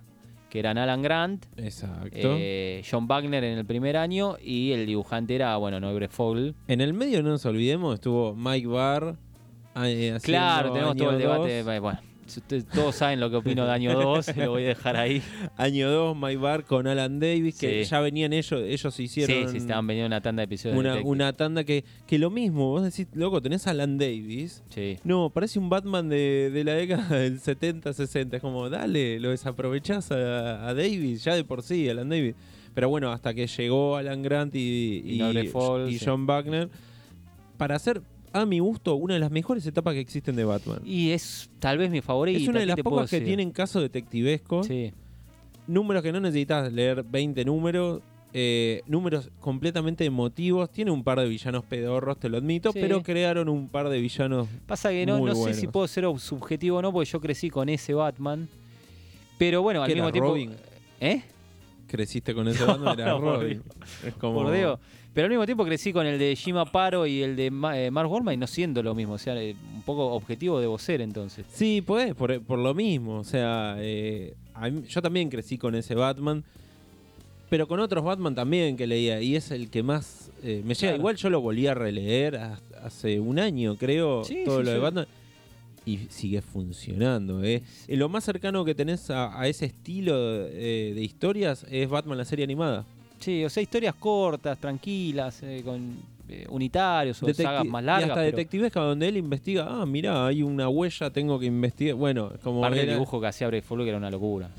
que eran Alan Grant, Exacto. eh, John Wagner en el primer año y el dibujante era, bueno, Nobre Fogel. En el medio, no nos olvidemos, estuvo Mike Barr. eh, haciendo Claro, tenemos todo el debate. Bueno, si ustedes todos saben lo que opino de año 2, lo voy a dejar ahí. *laughs* Año 2, Mike Barr con Alan Davis, que Sí. ya venían ellos, ellos hicieron sí, sí, estaban vendiendo una tanda de episodios. una, tanda que, que lo mismo, vos decís, loco, tenés a Alan Davis. Sí. No, parece un Batman de, de la década *laughs* del 70, 60. Es como, dale, lo desaprovechás a, a Davis, ya de por sí, Alan Davis. Pero bueno, hasta que llegó Alan Grant y, Y Fall. John Wagner, para hacer, a mi gusto, una de las mejores etapas que existen de Batman. Y es tal vez mi favorita. es una de ¿qué las pocas que tienen casos detectivescos, Sí. números que no necesitas leer 20 números. eh, números completamente emotivos. Tiene un par de villanos pedorros, te lo admito, Sí. pero crearon un par de villanos Pasa que no, Muy no sé buenos. si puedo ser subjetivo o no, porque yo crecí con ese Batman. Pero bueno, al ¿Qué mismo era, tiempo. Robin? ¿Eh? creciste con ese *laughs* Batman, era Robin. Dios. Es como... Por Dios. Pero al mismo tiempo crecí con el de Jim Aparo y el de Ma- eh, Mark Wolfman y no siendo lo mismo. O sea, eh, un poco objetivo debo ser entonces. Sí, pues, por, por lo mismo. O sea, eh, mí- yo también crecí con ese Batman. Pero con otros Batman también que leía. Y es el que más eh, me llega. Claro. Igual yo lo volví a releer ha- hace un año, creo. Sí, todo sí, lo de. Batman. Y sigue funcionando, ¿eh? Lo más cercano que tenés a, a ese estilo de historias es Batman la serie animada. Sí, o sea, historias cortas, tranquilas, eh, con eh, unitarios o Detecti- sagas más y largas. hasta pero detectivesca donde él investiga, ah, mira, hay una huella, tengo que investigar. Bueno, como era, dibujo que hacía Brave que era una locura.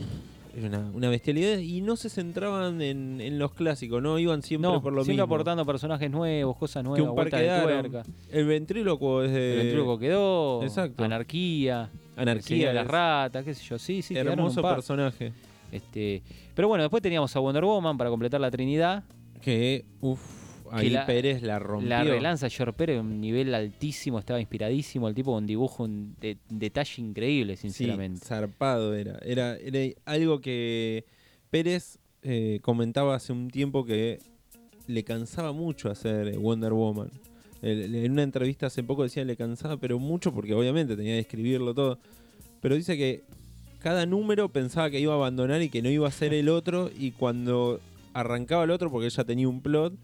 era una, una bestialidad y no se centraban en, en los clásicos, no iban siempre No, por lo siempre mismo. aportando personajes nuevos, cosas nuevas, un par vueltas de tuerca. El ventrílocuo es de El ventríloco quedó, exacto. anarquía, el Anarquía, de las ratas, qué sé yo, sí, sí, hermoso un par. personaje. Este, pero bueno, después teníamos a Wonder Woman para completar la Trinidad. Que, uff, ahí la- Pérez la rompió. La relanza George Pérez, un nivel altísimo, estaba inspiradísimo, el tipo con dibujo, un de- detalle increíble, sinceramente. Sí, zarpado era. era. Era algo que Pérez eh, comentaba hace un tiempo que le cansaba mucho hacer Wonder Woman. En una entrevista hace poco decía le cansaba, pero mucho porque obviamente tenía que escribirlo todo. Pero dice que cada número pensaba que iba a abandonar y que no iba a ser el otro. Y cuando arrancaba el otro, porque ya tenía un plot,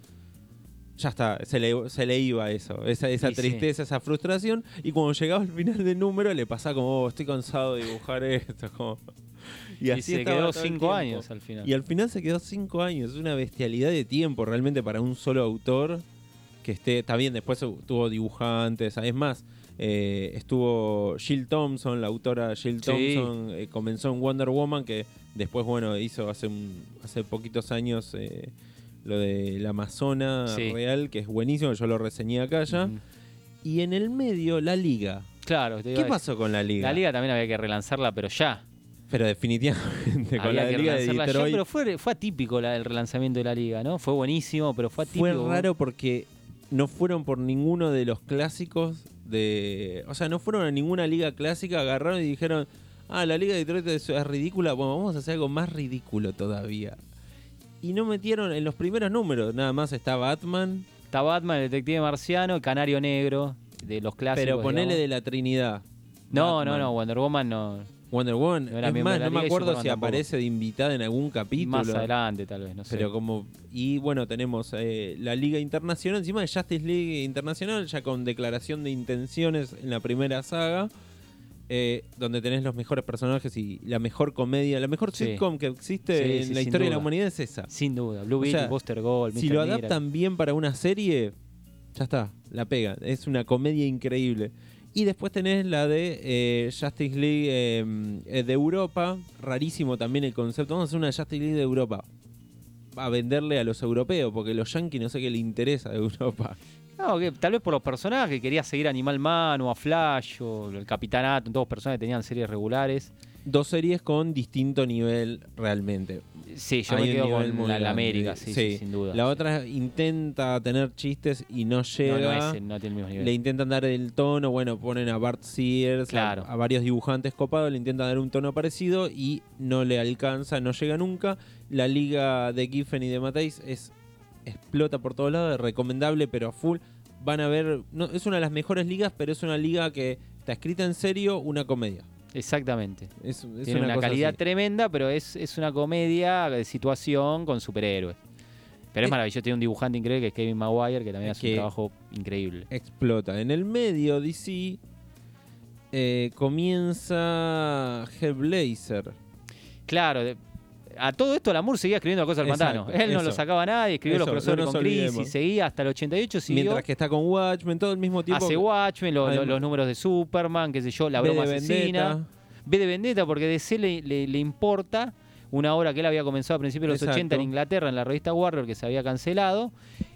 ya está, se le, se le iba eso, esa, esa Y sí. tristeza, esa frustración. Y cuando llegaba al final del número, le pasaba como, "Oh, estoy cansado de dibujar *laughs* esto. como- Y, así se quedó cinco años al final. Y al final se quedó cinco años. Es una bestialidad de tiempo realmente para un solo autor que esté. Está bien, después tuvo dibujantes. Es más, eh, estuvo Jill Thompson, la autora Jill Sí. Thompson, eh, comenzó en Wonder Woman, que después, bueno, hizo hace, un- hace poquitos años eh, lo de la Amazona Sí. Real, que es buenísimo, yo lo reseñé acá ya. Y en el medio, la Liga. Claro, te ¿Qué pasó con la Liga? La liga también había que relanzarla, pero ya. Pero definitivamente con había la Liga de relanzarla ya, Detroit. pero fue, fue atípico la- el relanzamiento de la liga, ¿no? Fue buenísimo, pero fue atípico. Fue raro porque no fueron por ninguno de los clásicos de. O sea, no fueron a ninguna liga clásica, agarraron y dijeron. Ah, la liga de Detroit es, es ridícula. Bueno, vamos a hacer algo más ridículo todavía. Y no metieron en los primeros números. Nada más está Batman. Está Batman, el detective marciano, el canario negro, de los clásicos. pero ponele digamos. de la Trinidad. No, Batman, no, no, Wonder Woman no. Wonder Woman. No es más, no me acuerdo si tampoco. aparece de invitada en algún capítulo. Más adelante, tal vez, no sé. Pero como. Y bueno, tenemos eh, la Liga Internacional, encima de Justice League Internacional, ya con declaración de intenciones en la primera saga. eh, donde tenés los mejores personajes y la mejor comedia, la mejor Sí. sitcom que existe Sí, en sí, la historia de la humanidad es esa. Sin duda. Blue Beetle, Buster Gold, Si Mr. lo Mira. adaptan bien para una serie, ya está, la pega. Es una comedia increíble. Y después tenés la de eh, Justice League eh, eh, de Europa. Rarísimo también el concepto. Vamos a hacer una Justice League de Europa. A venderle a los europeos, porque los yankees no sé qué le interesa de Europa. No, que tal vez por los personajes, quería seguir Animal Man o a Flash o el Capitanato, todos personajes que tenían series regulares. Dos series con distinto nivel realmente. Sí, yo Hay me quedo con la, la. América, sí, sí, sin duda. La sí. otra intenta tener chistes y no llega. no, es- no tiene el mismo nivel. Le intentan dar el tono, bueno, ponen a Bart Sears, a- varios dibujantes copados, le intentan dar un tono parecido y no le alcanza, no llega nunca. La liga de Giffen y de Mateis es explota por todos lados, es recomendable, pero a full. Van a ver, no, es una de las mejores ligas, pero es una liga que está escrita en serio, una comedia. Exactamente. Es, es Tiene una, calidad así. tremenda, pero es, es una comedia de situación con superhéroes. Pero es Es- maravilloso, tiene un dibujante increíble que es Kevin Maguire, que también hace un trabajo increíble. explota. En el medio, DC eh, comienza Hellblazer. Claro, de- a todo esto Lamour seguía escribiendo la cosa del Exacto, pantano. Él no lo sacaba a nadie, escribió Eso, los crossovers no con Crisis, olvidemos. seguía hasta el 88, siguió. Mientras que está con Watchmen, todo el mismo tiempo. hace Watchmen, lo- lo- Además- los números de Superman, qué sé yo, la de broma asesina. Vendetta. Ve de Vendetta porque DC le, le- le importa una obra que él había comenzado a principios de los Exacto. 80 en Inglaterra en la revista Warrior que se había cancelado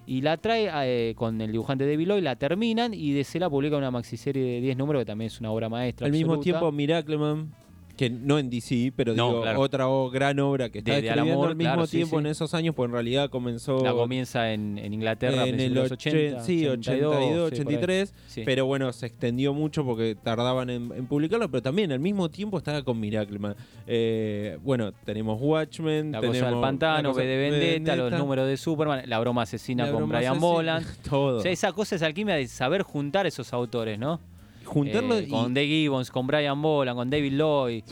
y la trae eh, con el dibujante David Lloyd, la terminan y DC la publica una maxiserie de 10 números que también es una obra maestra. Al mismo tiempo, Miracleman, que no en DC, pero No, digo, claro. otra o- gran obra que está De- de escribiendo Moore, al mismo claro, tiempo sí. en esos años, pues en realidad comenzó la comienza en, en Inglaterra en el de los 80, 80, sí, 82, sí, por ahí. 83, Sí. pero bueno, se extendió mucho porque tardaban en, en publicarlo, pero también al mismo tiempo estaba con Miracleman. Eh, bueno, tenemos Watchmen, La tenemos cosa del pantano, V de Vendetta, los números de Superman, la broma asesina la con broma Brian Boland. *laughs* todo. O sea, esa cosa es alquimia de saber juntar esos autores, ¿no? Juntarlo Eh, y- con Dave Gibbons, con Brian Boland, con David Lloyd.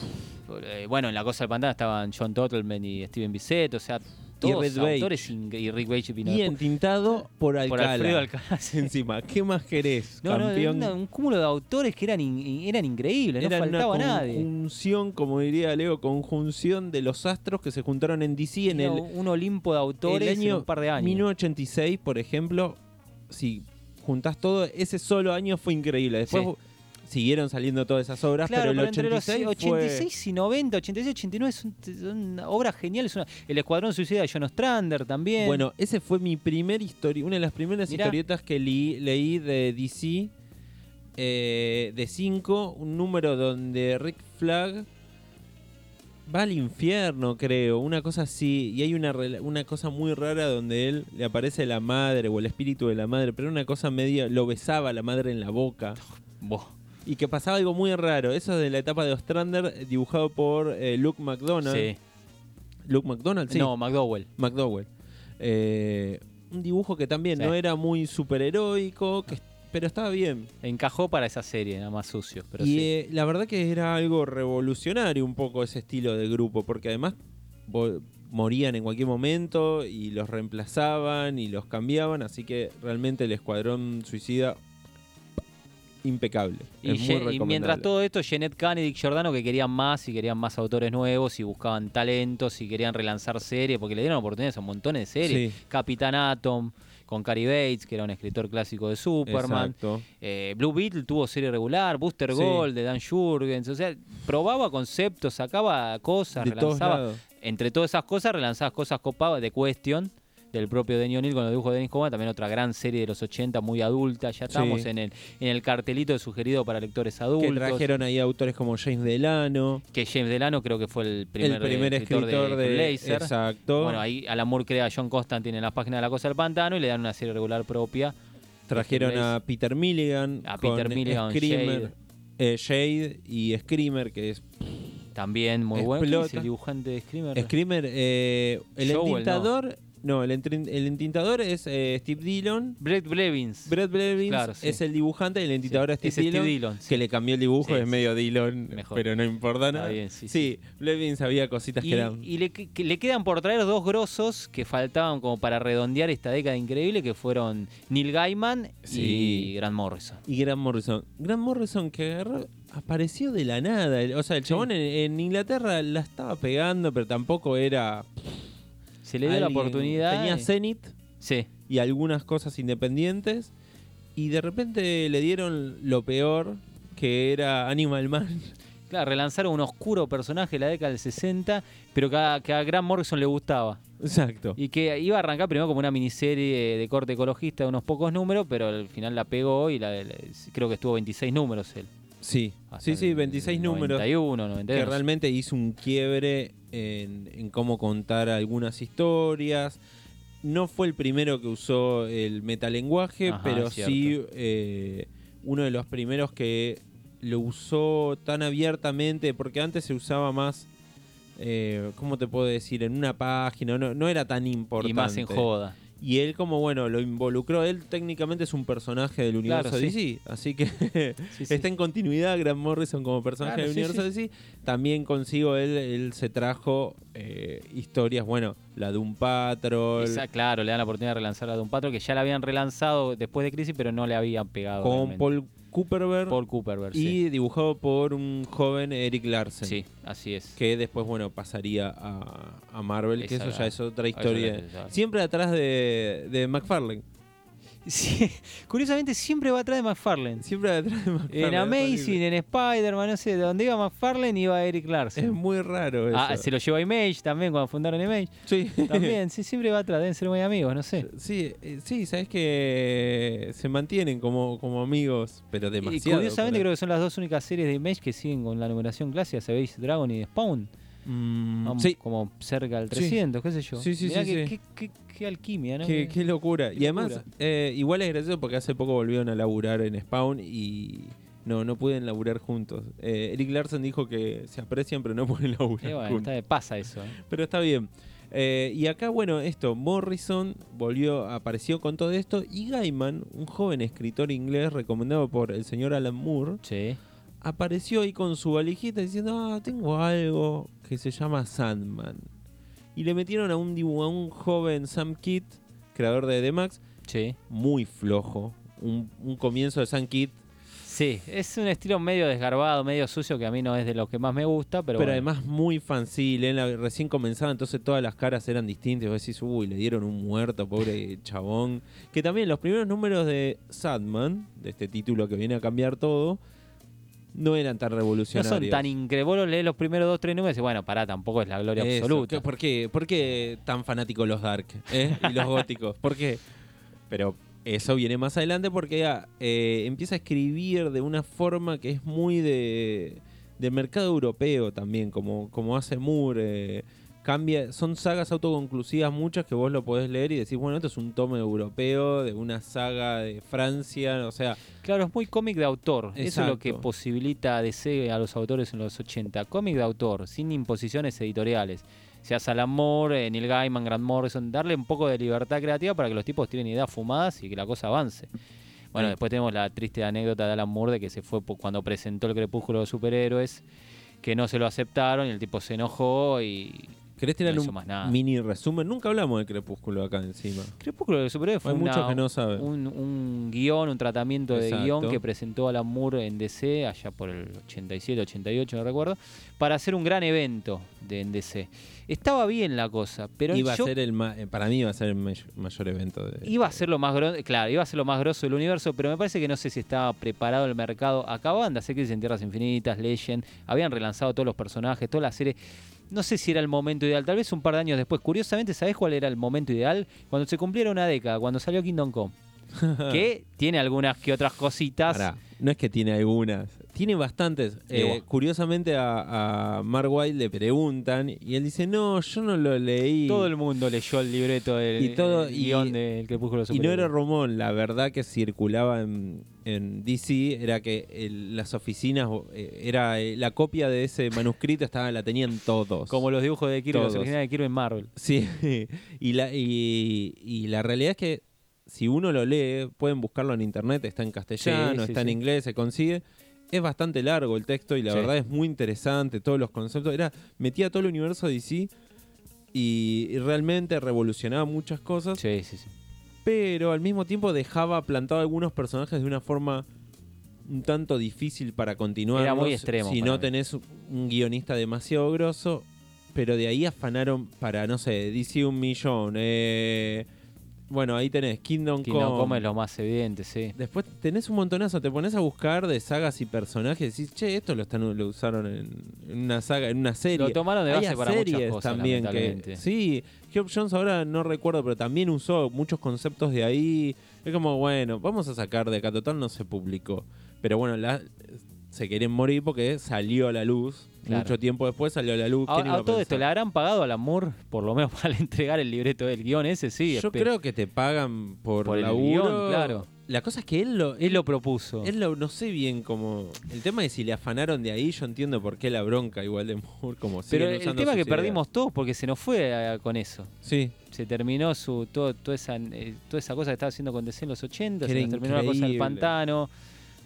Eh, bueno, en la cosa del pantano estaban John Tottleman y Steven Bissett, o sea, todos Red Bage. autores y Rick Bage vino y entintado por Alcalá. por Alfredo Alcalá. *laughs* Encima, ¿qué más querés? No, no, campeón? un cúmulo de autores que eran, in- eran increíbles, no faltaba una nadie. conjunción, como diría Leo, conjunción de los astros que se juntaron en DC en el, un Olimpo de autores el año en un par de años. 1986, por ejemplo, si juntás todo, ese solo año fue increíble. Después Sí. siguieron saliendo todas esas obras, Claro, pero el entre los 86, fue- 86 y 90, 86 y 89 son, son obras geniales. Una- el Escuadrón Suicida de John Ostrander también. Bueno, ese fue mi primer historia, una de las primeras Mirá. historietas que leí, leí de DC, eh, de 5, un número donde Rick Flag va al infierno, creo, una cosa así, y hay una, una cosa muy rara donde él le aparece la madre o el espíritu de la madre, pero una cosa media, lo besaba la madre en la boca. *laughs* Buah. Y que pasaba algo muy raro, eso es de la etapa de Ostrander, dibujado por eh, Luke McDonald. Sí. Luke McDonald, sí. No, McDowell. McDowell. Eh, un dibujo que también Sí. no era muy superheroico, que, pero estaba bien. Encajó para esa serie, nada más sucio. Pero y sí. eh, la verdad que era algo revolucionario un poco ese estilo de grupo, porque además morían en cualquier momento y los reemplazaban y los cambiaban, así que realmente el Escuadrón Suicida impecable. Y, es muy Ye- y recomendable. mientras todo esto, Jeanette Kahn y Dick Giordano que querían más y querían más autores nuevos y buscaban talentos y querían relanzar series, porque le dieron oportunidades a un montón de series. Sí. Capitán Atom, con Cary Bates, que era un escritor clásico de Superman. Eh, Blue Beetle tuvo serie regular, Booster Sí. Gold de Dan Jurgens, o sea, probaba conceptos, sacaba cosas, De relanzaba. Entre todas esas cosas, relanzaba cosas copadas de Question, del propio Denny O'Neill con los dibujos de Dennis Coban, también otra gran serie de los 80 muy adulta, ya estamos Sí. en, el, en el cartelito de sugerido para lectores adultos. Que trajeron ahí autores como James Delano, que James Delano creo que fue el primer, el primer eh, escritor, de, Laser. Exacto. Bueno, ahí Alan Moore crea a John Constantine en la página de La Cosa del Pantano y le dan una serie regular propia. Trajeron a Peter Milligan, A con Peter Milligan, Screamer, eh, Shade y Screamer, que es También muy bueno. ¿Quién es Explota. el dibujante de Screamer? Screamer, eh, el Joel, no, el, entrin- el entintador es eh, Steve Dillon, Brett Blevins. Brett Blevins Claro, sí. es el dibujante y el entintador es Steve, es Steve Dillon, Dillon, sí. que le cambió el dibujo, Sí, es medio Dillon, Mejor. pero no importa nada. bien, sí, sí, Blevins había cositas Y, que eran... y le, que- le quedan por traer dos grosos que faltaban como para redondear esta década increíble, que fueron Neil Gaiman y Grant Morrison. Y Grant Morrison. Grant Morrison que agarró, apareció de la nada. El- O sea, el Sí. chabón en, en Inglaterra la estaba pegando, pero tampoco era. Se le dio la oportunidad. Tenía Zenith Sí, y algunas cosas independientes. Y de repente le dieron lo peor, que era Animal Man. *laughs* claro, relanzaron un oscuro personaje de la década del 60, pero que a, que a Grant Morrison le gustaba. Exacto. Y que iba a arrancar primero como una miniserie de corte ecologista de unos pocos números, pero al final la pegó y la, la- creo que estuvo 26 números él. Sí, Hasta sí, sí, el 26 números. 91, Que 92. realmente hizo un quiebre en, en cómo contar algunas historias. No fue el primero que usó el metalenguaje, Ajá, pero cierto. sí eh, uno de los primeros que lo usó tan abiertamente, porque antes se usaba más, eh, ¿cómo te puedo decir? En una página, no, no era tan importante. y más en joda. Y él como, bueno, lo involucró. Él técnicamente es un personaje del universo Claro, sí. DC, así que Sí, sí. *laughs* está en continuidad Grant Morrison como personaje Claro, del sí, universo DC. También consigo él, él se trajo eh, historias, bueno, la de un Patrol, Esa- claro, le dan la oportunidad de relanzar la de un Patro que ya la habían relanzado después de Crisis, pero no le habían pegado. con realmente. Paul Cooperberg Paul Cooper, y sí. dibujado por un joven Eric Larsen. Sí, así es. Que después, bueno, pasaría a, a Marvel, que Esa- eso ya es otra historia. Siempre atrás de, de McFarlane. Sí, *laughs* curiosamente siempre va atrás de McFarlane. Siempre atrás de McFarlane. En es Amazing, en Spider-Man, no sé, de donde iba McFarlane iba Eric Es Larsen. muy raro eso. Ah, se lo llevó a Image también cuando fundaron Image. Sí. También, *laughs* sí, siempre va atrás, deben ser muy amigos, no sé. Sí, eh, sí, sabes que se mantienen como, como amigos, pero Y demasiado. curiosamente por creo que son las dos únicas series de Image que siguen con la numeración clásica, Space Dragon y Spawn. Mm, Vamos sí, como cerca del Sí. 300, qué sé yo. Sí, sí, Mirá sí, qué alquimia, ¿no? qué, qué locura. qué y además, eh, igual es gracioso porque hace poco volvieron a laburar en Spawn y no, no pueden laburar juntos. Eh, Eric Larson dijo que se aprecian pero no *laughs* pueden laburar Eh, bueno, juntos. está- pasa eso. ¿eh? Pero está bien. Eh, y acá, bueno, esto, Morrison volvió, apareció con todo esto y Gaiman, un joven escritor inglés recomendado por el señor Alan Moore, Sí. apareció ahí con su valijita diciendo, ah, tengo algo que se llama Sandman. Y le metieron a un, a un joven Sam Kidd, creador de The Max, Sí. muy flojo. Un, un comienzo de Sam Kidd Sí, es un estilo medio desgarbado, medio sucio, que a mí no es de lo que más me gusta, pero, Pero, bueno. además muy fancy, él la- recién comenzaba, entonces todas las caras eran distintas. Vos decís, uy, le dieron un muerto, pobre chabón. Que también los primeros números de Sadman, de este título que viene a cambiar todo, no eran tan no revolucionarios. son tan increíbles. Vos lees los primeros dos, tres números y bueno, pará, tampoco es la gloria Eso, absoluta. ¿qué- ¿por, qué, ¿Por qué tan fanáticos los dark eh? y los góticos? ¿Por qué? Pero eso viene más adelante porque ah, eh, empieza a escribir de una forma que es muy de del mercado europeo también, como, como hace Moore. eh, cambia, son sagas autoconclusivas muchas que vos lo podés leer y decís, bueno, esto es un tomo europeo de una saga de Francia, o sea, Claro, es muy cómic de autor. Eso es lo que posibilita a DC a los autores en los 80. Cómic de autor, sin imposiciones editoriales. Sea Alan Moore, eh, Neil Gaiman, Grant Morrison, darle un poco de libertad creativa para que los tipos tienen ideas fumadas y que la cosa avance. Bueno, Sí. después tenemos la triste anécdota de Alan Moore de que se fue cuando presentó el Crepúsculo de Superhéroes, que no se lo aceptaron y el tipo se enojó y ¿querés tirar No un más nada. mini resumen? Nunca hablamos de Crepúsculo acá encima. Crepúsculo de Superhéroes fue Hay una- muchos que no saben. un, un guion, un tratamiento de guion que presentó Alan Moore en DC allá por el 87, 88, no recuerdo, para hacer un gran evento de, en DC. Estaba bien la cosa, pero iba yo- a ser el eh, para mí iba a ser el may- mayor evento de iba a ser lo más grosso, claro, iba a ser lo más grosso del universo, pero me parece que no sé si estaba preparado el mercado. Acababan de hacer Crisis en Tierras Infinitas, Legend, habían relanzado todos los personajes, toda la serie. No sé si era el momento ideal, tal vez un par de años después. Curiosamente, ¿sabés cuál era el momento ideal? Cuando se cumpliera una década, cuando salió Kingdom Come. *laughs* que tiene algunas que otras cositas. Pará, no es que tiene algunas, tiene bastantes. Y Eh, curiosamente a, a Mark White le preguntan y él dice, no, yo no lo leí. Todo el mundo leyó el libreto del Y todo- el y- guion del Crepúsculo y no era. Romón, la verdad que circulaba en, en DC era que el- las oficinas, eh, era eh, la copia de ese manuscrito estaba la tenían todos. Como los dibujos de Kirby, los Todos. originales de Kirby en Marvel. Sí, *laughs* y la, y, y la realidad es que si uno lo lee, pueden buscarlo en internet, está en castellano, Sí, sí, está en inglés, se consigue. Es bastante largo el texto y la verdad es muy interesante, todos los conceptos. Era, metía todo el universo DC y, y realmente revolucionaba muchas cosas, Sí, sí, sí. pero al mismo tiempo dejaba plantado algunos personajes de una forma un tanto difícil para continuar. Era muy extremo Si no mí. tenés un guionista demasiado grosso, pero de ahí afanaron para, no sé, DC un millón. eh, bueno, ahí tenés Kingdom, Kingdom Come. Come es lo más evidente, sí. Después tenés un montonazo, te pones a buscar de sagas y personajes y decís, che, esto lo, están, lo usaron en, una saga, en una serie. Lo tomaron de Hay base para muchas series cosas, también que sí Geoff Jones ahora no recuerdo pero también usó muchos conceptos de ahí es como bueno vamos a sacar de acá total no se publicó pero bueno la- se quieren morir porque salió a la luz Claro. mucho tiempo después salió a la luz A, ¿Quién iba a a todo esto? ¿le habrán pagado a Alan Moore, por lo menos *laughs* para entregar el libreto del guion ese? Sí, yo creo que te pagan por, Por el guion, claro. la cosa es que él lo Él lo propuso. él lo- no sé bien cómo el tema es si le afanaron de ahí yo entiendo por qué la bronca igual de Moore como Pero el tema es que ideas. perdimos todos porque se nos fue eh, con eso. sí Se terminó su todo, toda, esa, eh, toda esa cosa que estaba haciendo con DC en los 80, Que se nos terminó la cosa del pantano.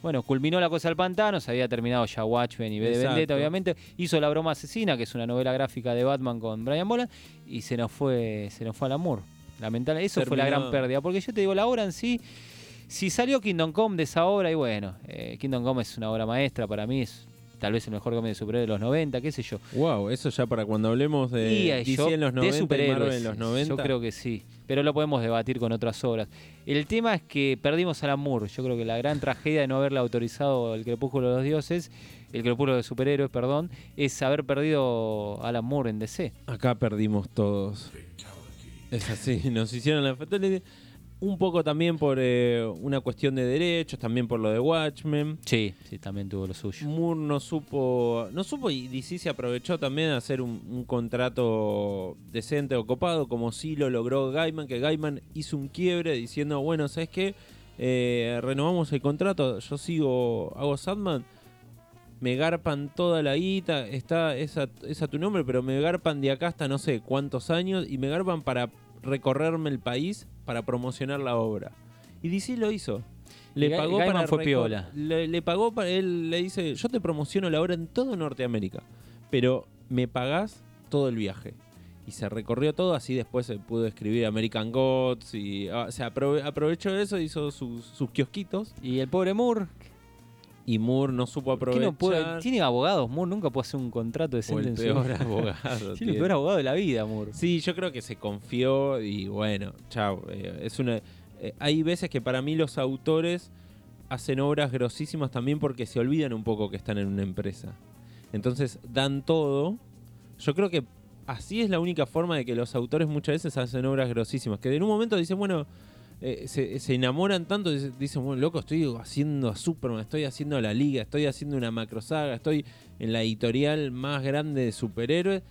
Bueno, culminó la cosa del pantano, se había terminado ya Watchmen y V de. Vendetta, obviamente. Hizo La Broma Asesina, que es una novela gráfica de Batman con Brian Boland, y se nos fue, se nos fue al amor. Lamentable, eso fue la gran pérdida. Porque yo te digo, la obra en sí, si salió Kingdom Come de esa obra, y bueno, eh, Kingdom Come es una obra maestra, para mí es tal vez el mejor cómic de superhéroes de los 90, qué sé yo. Wow, eso ya para cuando hablemos de Y, eh, DC yo- en los de 90 y superhéroes, Marvel en los 90. Yo creo que sí, pero lo podemos debatir con otras obras. El tema es que perdimos a Moore. Yo creo que la gran tragedia de no haberle autorizado el Crepúsculo de los Dioses, el Crepúsculo de Superhéroes, perdón, es haber perdido a Alan Moore en DC. Acá perdimos todos. Es así, nos hicieron la fatality. Un poco también por eh, una cuestión de derechos, también por lo de Watchmen. Sí, sí, también tuvo lo suyo. Moore no supo, no supo y DC se aprovechó también de hacer un, un contrato decente o copado, como sí lo logró Gaiman, que Gaiman hizo un quiebre diciendo, bueno, ¿sabes qué? Eh, renovamos el contrato, yo sigo, hago Sandman, me garpan toda la guita, está esa, esa tu nombre, pero me garpan de acá hasta no sé cuántos años y me garpan para recorrerme el país para promocionar la obra. Y DC lo hizo. Le Ga- pagó Gaiman para fue piola. Le, le pagó para él le dice, "Yo te promociono la obra en todo Norteamérica, pero me pagás todo el viaje." Y se recorrió todo, así después se pudo escribir American Gods y ah, se aprove- aprovechó eso, hizo sus, sus kiosquitos Y el pobre Moore, Y Moore no supo ¿Por qué aprovechar. no puede- tiene abogados, Moore nunca puede hacer un contrato o decente el en su peor *laughs* abogado. *laughs* Tiene tiene. el peor abogado de la vida, Moore. Sí, yo creo que se confió y bueno, chao. eh, es una, eh, hay veces que para mí los autores hacen obras grosísimas también porque se olvidan un poco que están en una empresa. Entonces dan todo. Yo creo que así es la única forma de que los autores muchas veces hacen obras grosísimas. Que en un momento dicen, bueno, eh, se, enamoran tanto, dice- dicen, bueno, loco, estoy haciendo a Superman, estoy haciendo a la Liga, estoy haciendo una macrosaga, estoy en la editorial más grande de superhéroes,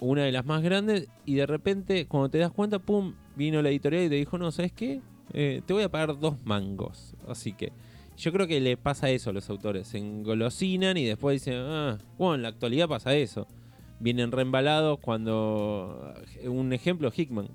una de las más grandes, y de repente, cuando te das cuenta, pum, vino la editorial y te dijo, no, ¿sabes qué? Eh, te voy a pagar dos mangos. Así que yo creo que le pasa eso a los autores, se engolosinan y después dicen, ah, bueno, en la actualidad pasa eso. Vienen reembalados cuando, un ejemplo, Hickman,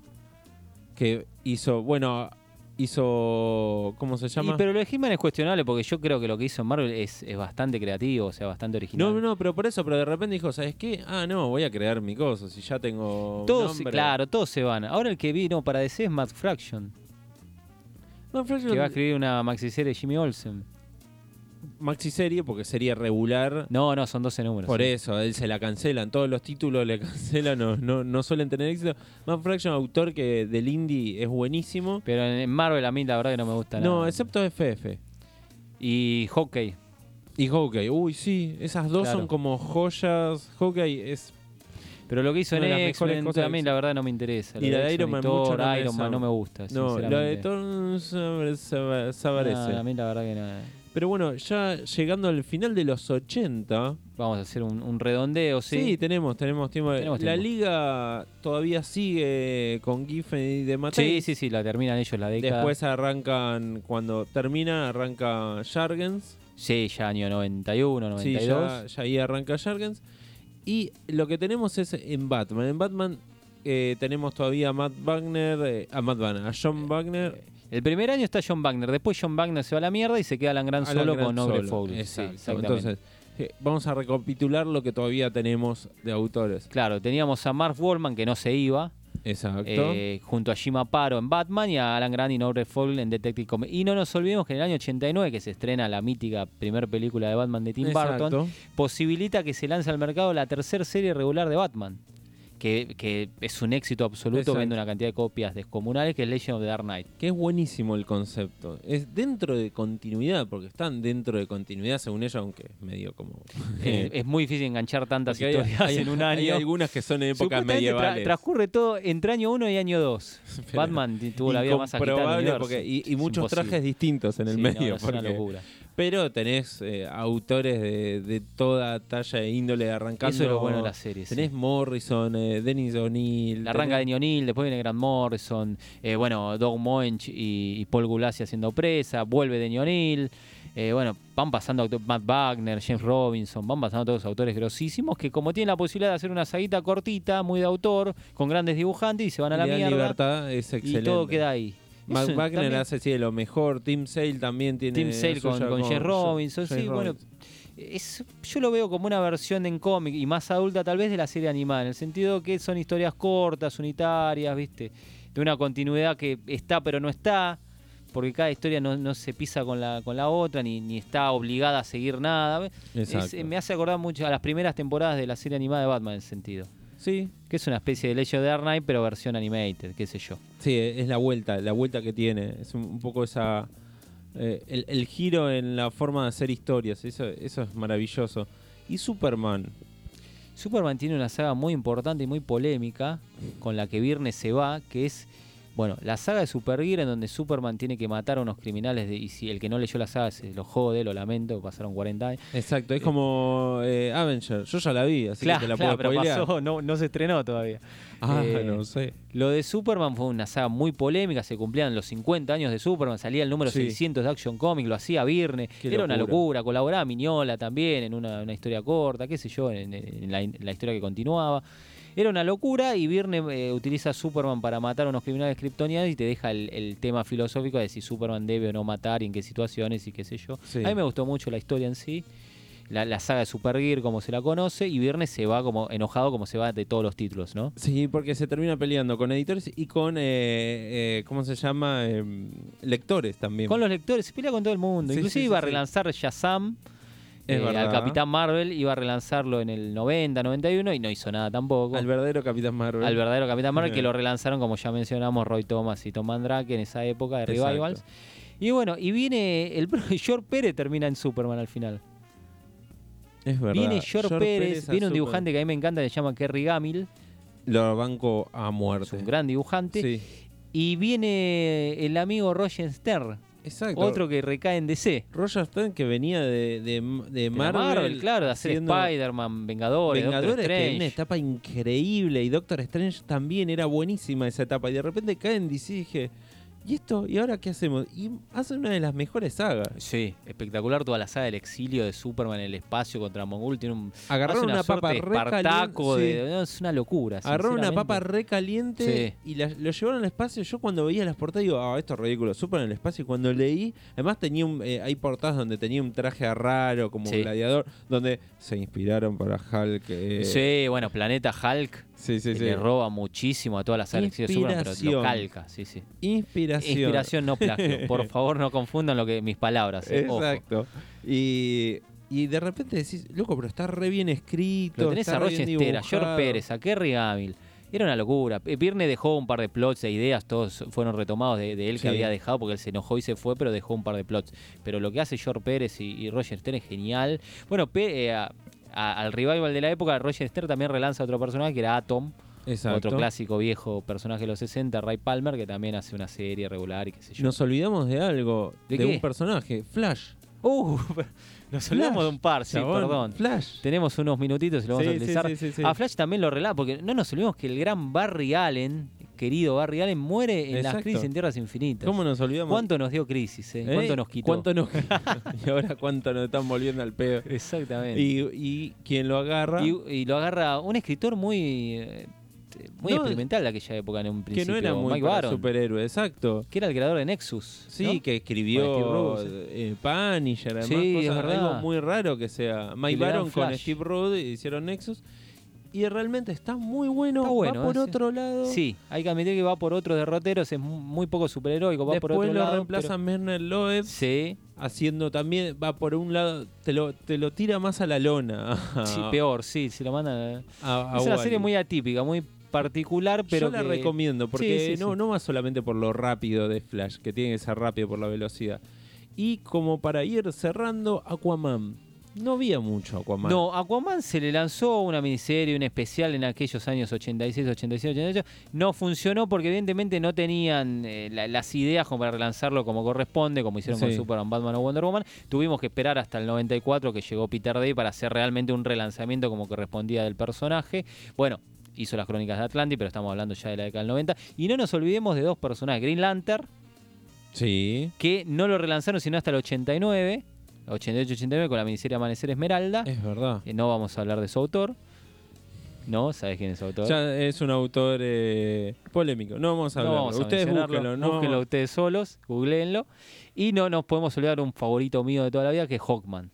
que hizo, bueno, hizo, ¿cómo se Y, llama? pero lo de Hitman es cuestionable porque yo creo que lo que hizo Marvel es, es bastante creativo, o sea, bastante original. No, no, pero por eso, pero de repente dijo, ¿sabes qué? Ah, no, voy a crear mi cosa, si ya tengo Todos, claro, todos se van. Ahora el que vino para DC es Matt Fraction, No, Fraction- que va a escribir una maxiserie de Jimmy Olsen. Maxi serie porque sería regular. No, no, son 12 números. Por sí. eso, a él se la cancelan, todos los títulos le *laughs* cancelan, no, no, no suelen tener éxito. Matt Fraction, autor que del indie es buenísimo. Pero en en Marvel a mí la verdad que no me gusta No, nada. excepto FF. Y Hockey. Y Hawkeye, uy, sí, esas dos Claro. son como joyas. Hawkeye es. Pero lo que hizo en las mejores X-Men que la verdad no me interesa. Y Lo la de Iron Man Thor, mucho no Iron Man no me gusta. No, la de. Thor sabe No, a mí la verdad que no. Pero bueno, ya llegando al final de los 80. Vamos a hacer un, un redondeo, Sí, ¿sí? tenemos, tenemos tiempo. Tenemos la tiempo. liga todavía sigue con Giffen y de Sí, Matei. sí, sí, la terminan ellos la década. Después arrancan, cuando termina, arranca Jargens. Sí, ya año 91, Sí, 92. ya, ya ahí arranca Jargens. Y lo que tenemos es en Batman. En Batman eh, tenemos todavía a Matt Wagner, eh, a Matt Wagner, a John Wagner. El primer año está John Wagner, después John Wagner se va a la mierda y se queda Alan Grant Alan solo Grant con Noble. Sí, Exacto. Entonces, eh, vamos a recapitular lo que todavía tenemos de autores. Claro, teníamos a Mark Wallman que no se iba, Exacto. eh, junto a Jim Aparo en Batman y a Alan Grant y Noble Fowler en Detective Comics. Y no nos olvidemos que en el año 89, que se estrena la mítica primer película de Batman de Tim Burton, posibilita que se lance al mercado la tercera serie regular de Batman. Que, que es un éxito absoluto, Exacto. vende una cantidad de copias descomunales, que es Legend of the Dark Knight. Que es buenísimo el concepto. Es dentro de continuidad, porque están dentro de continuidad según ellos, aunque es medio como... *laughs* Eh, es muy difícil enganchar tantas hay- historias hay, en un año. Hay algunas que son en épocas tra- medievales. transcurre todo entre año 1 y año 2. *laughs* Pero Batman tuvo la vida más agitada del porque- y, muchos imposible. trajes distintos en el Sí, no, medio. no, es una locura. Pero tenés eh, autores de, de toda talla e índole arrancando. Eso es lo bueno de la serie. sí. Tenés Morrison, eh, Dennis O'Neill. La arranca tenés- de O'Neill, después viene Grant Morrison, eh, bueno, Doug Moench y, y Paul Gulassi haciendo presa, vuelve de O'Neill, eh, bueno, van pasando Matt Wagner, James Robinson, van pasando todos los autores grosísimos que como tienen la posibilidad de hacer una saguita cortita, muy de autor, con grandes dibujantes y se van a y la mierda libertad, es y excelente. todo queda ahí. Matt Eso Wagner también- hace sí, de lo mejor. Tim Sale también tiene. Tim Sale con, con Robinson, sí, bueno, es, yo lo veo como una versión en cómic y más adulta tal vez de la serie animada, en el sentido que son historias cortas, unitarias, ¿viste? De una continuidad que está pero no está, porque cada historia no, no se pisa con la, con la otra, ni, ni está obligada a seguir nada. Es- me hace acordar mucho a las primeras temporadas de la serie animada de Batman en ese sentido. Sí, Que es una especie de Legend of the pero versión animated, qué sé yo. sí, es la vuelta, la vuelta que tiene. Es un, un poco esa. eh, el, el giro en la forma de hacer historias. Eso, eso es maravilloso. Y Superman. Superman tiene una saga muy importante y muy polémica con la que Viernes se va, que es, bueno, la saga de Supergear en donde Superman tiene que matar a unos criminales de, y si el que no leyó la saga se lo jode, lo lamento, pasaron 40 años. Exacto, es como eh, Avenger. Yo ya la vi, así claro, que te la claro, puedo pero spoilear. pasó, no, no se estrenó todavía. Ah, Eh, no sé. Lo de Superman fue una saga muy polémica, se cumplían los 50 años de Superman, salía el número Sí. 600 de Action Comics, lo hacía Virne, Qué era una locura. locura, colaboraba Miñola también en una, una historia corta, qué sé yo, en, en la, en la historia que continuaba. Era una locura y Virne eh, utiliza a Superman para matar a unos criminales kryptonianos y te deja el, el tema filosófico de si Superman debe o no matar y en qué situaciones y qué sé yo. Sí. A mí me gustó mucho la historia en sí. la, la saga de Supergear como se la conoce y Viernes se va como enojado como se va de todos los títulos, ¿no? Sí, porque se termina peleando con editores y con, eh, eh, ¿cómo se llama? Eh, lectores también. Con los lectores, se pelea con todo el mundo. Sí, Inclusive sí, iba a relanzar Shazam. Es eh, al. Capitán Marvel iba a relanzarlo en el 90, 91 y no hizo nada tampoco. Al verdadero Capitán Marvel. al verdadero Capitán Marvel, que lo relanzaron, como ya mencionamos, Roy Thomas y Tom Mandrake en esa época de Exacto. revivals. Y bueno, y viene el *laughs* George Pérez termina en Superman al final. Es verdad. viene George, George Pérez, viene un Super- dibujante que a mí me encanta, se llama Kerry Gamil, Lo banco a es muerte. un gran dibujante. Sí, Y viene el amigo Roger Stern, exacto. otro que recae en DC. Roger Stern que venía de, de, de De la Marvel. claro, de hacer Spider-Man, Vengadores, Vengadores, Strange. una etapa increíble. Y Doctor Strange también era buenísima esa etapa. Y de repente cae en DC y dije, ¿y esto? ¿Y ahora qué hacemos? Y hace una de las mejores sagas. Sí, espectacular toda la saga del exilio de Superman en el espacio contra Mongul. Tiene un, Agarraron una, papa de re Espartaco, caliente. de- no, es una locura. Agarraron una papa re caliente y la- lo llevaron al espacio. Yo cuando veía las portadas digo, ah, esto es ridículo, Superman en el espacio. Y cuando leí, además tenía un, eh, hay portadas donde tenía un traje raro como Sí. gladiador, donde se inspiraron para Hulk. eh, Sí, bueno, Planeta Hulk sí, sí, que sí. le roba muchísimo a toda la saga del exilio de Superman, pero lo calca. Sí, sí. Inspiración. Inspiración, no plagio. *laughs* Por favor, no confundan lo que mis palabras. eh, ojo. Exacto. Y, y de repente decís, loco, pero está re bien escrito. Lo tenés está a Roger Estera, a George. Pérez, a Kerry Gamil. Era una locura. Eh, Pirne dejó un par de plots e ideas, todos fueron retomados de, de él que había dejado porque él se enojó y se fue, pero dejó un par de plots. Pero lo que hace George Pérez y, y Roger Stern es genial. Bueno, Pe- eh, a- al revival de la época, Roger Stern también relanza otro personaje que era Atom, Exacto. otro clásico viejo personaje de los 60, Ray Palmer, que también hace una serie regular y qué sé yo. Nos olvidamos de algo, ¿De de, qué? un personaje, Flash. Uh, *laughs* nos olvidamos de un par, sí, Chabón, perdón. Flash. Tenemos unos minutitos y lo vamos a Sí, utilizar. sí, sí, sí. A Flash también lo relata, porque no nos olvidemos que el gran Barry Allen, querido Barry Allen, muere en las crisis en Tierras Infinitas. ¿Cómo nos olvidamos? ¿Cuánto nos dio crisis? eh? ¿Eh? ¿Cuánto nos quitó? ¿Cuánto nos *laughs* *laughs* Y ahora cuánto nos están volviendo al pedo. Exactamente. Y, y quien lo agarra, Y, y lo agarra un escritor muy, eh, muy No, experimental de aquella época en un que principio. no era muy para superhéroe, exacto. que era el creador de Nexus. Sí, ¿no? que escribió eh, Punisher, además, Sí, es cosas- verdad. algo muy raro que sea. Mike Baron con. Steve Rhodes hicieron Nexus. Y realmente está muy bueno. Está bueno, va por ¿eh? otro lado. Sí, hay que admitir que va por otros derroteros, es mu- muy poco superheroico, va por otro lo lado. reemplaza pero- Merner Loeb Sí, haciendo también, va por un lado, te lo, te lo tira más a la lona. *laughs* sí, *laughs* peor, sí, si lo mandan. a- a es una serie muy atípica, muy particular, pero Yo la que- recomiendo porque Sí, sí, no, sí. no va solamente por lo rápido de Flash, que tiene que ser rápido por la velocidad. Y como para ir cerrando, Aquaman. No había mucho Aquaman. No, Aquaman se le lanzó una miniserie, un especial en aquellos años 86, 87, 88. No funcionó porque evidentemente no tenían eh, la- las ideas como para relanzarlo como corresponde, como hicieron con. Superman, Batman o Wonder Woman. Tuvimos que esperar hasta el 94 que llegó Peter Day para hacer realmente un relanzamiento como correspondía del personaje. Bueno, hizo las crónicas de Atlantis, pero estamos hablando ya de la década del 90. Y no nos olvidemos de dos personajes, Green Lantern, Sí. que no lo relanzaron sino hasta el 89, 88-89 con la miniserie Amanecer Esmeralda. Es verdad. Eh, No vamos a hablar de su autor. ¿No? ¿Sabes quién es su autor? Ya es un autor eh, polémico. No vamos a no hablar. vamos a Ustedes búsquenlo. No, Búsquenlo ustedes solos, googleenlo. Y no nos podemos olvidar un favorito mío de toda la vida que es Hawkman.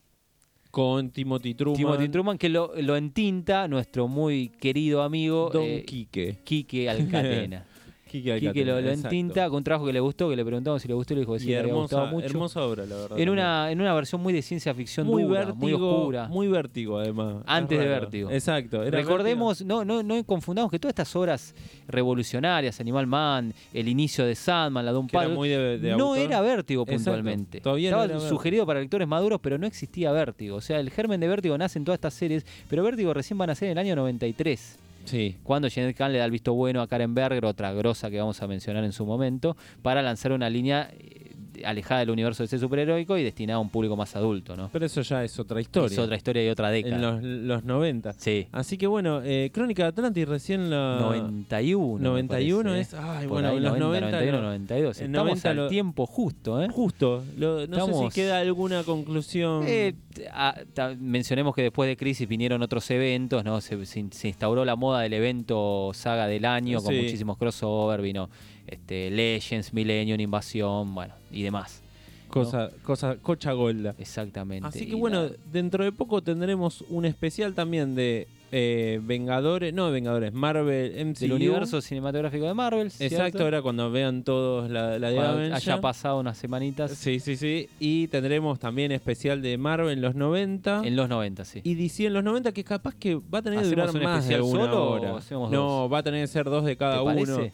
Con Timothy Truman. Timothy Truman, que lo, lo entinta nuestro muy querido amigo Don eh, Quique. Quique Alcatena. *laughs* Quique lo, lo entinta con un trabajo que le gustó, que le preguntamos si le gustó y le dijo que sí, Y le había hermosa, gustado mucho. hermosa obra, la verdad. en, una, en una versión muy de ciencia ficción muy dura, vértigo, muy oscura. Muy vértigo, además. Antes Es de. Vértigo. Exacto. Recordemos, no, no, no confundamos que todas estas obras revolucionarias, Animal Man, el inicio de Sandman, la de un palo, no autor. era vértigo Exacto. puntualmente. No Estaba Vértigo. sugerido para lectores maduros, pero no existía vértigo. O sea, el germen de vértigo nace en todas estas series, pero vértigo recién van a ser en el año 93. Sí. Cuando Janet Kahn le da el visto bueno a Karen Berger, otra grosa que vamos a mencionar en su momento, para lanzar una línea eh, alejada del universo de ese superheroico y destinada a un público más adulto, ¿no? Pero eso ya es otra historia. Es otra historia y otra década. En los, los 90. Sí. Así que bueno, eh, Crónica de Atlantis recién la... 91. me 91 parece, es... ¿eh? Ay, Por bueno, ahí, en los 90... 91, lo- 92. en Estamos 90 al lo- tiempo justo, ¿eh? Justo. Lo- no sé Estamos- si queda alguna conclusión. Eh, ah, ta- mencionemos que después de Crisis vinieron otros eventos, ¿no? Se, se- se instauró la moda del evento saga del año con Sí. muchísimos crossover, vino este, Legends, Millennium, Invasión, bueno, y demás. Cosa, cosa, cocha golda. Exactamente. Así que bueno, la- dentro de poco tendremos un especial también de eh, Vengadores, no Vengadores, Marvel MCU. del universo cinematográfico de Marvel. Exacto, ahora cuando vean todos la, la de haya pasado unas semanitas Sí, sí, sí. Y tendremos también especial de Marvel en los 90. en los 90, sí. Y DC en los 90, que capaz que va a tener que ¿Hacemos durar un más de especial una solo o hora. hacemos no, dos? va a tener que ser dos de cada ¿Te uno. parece?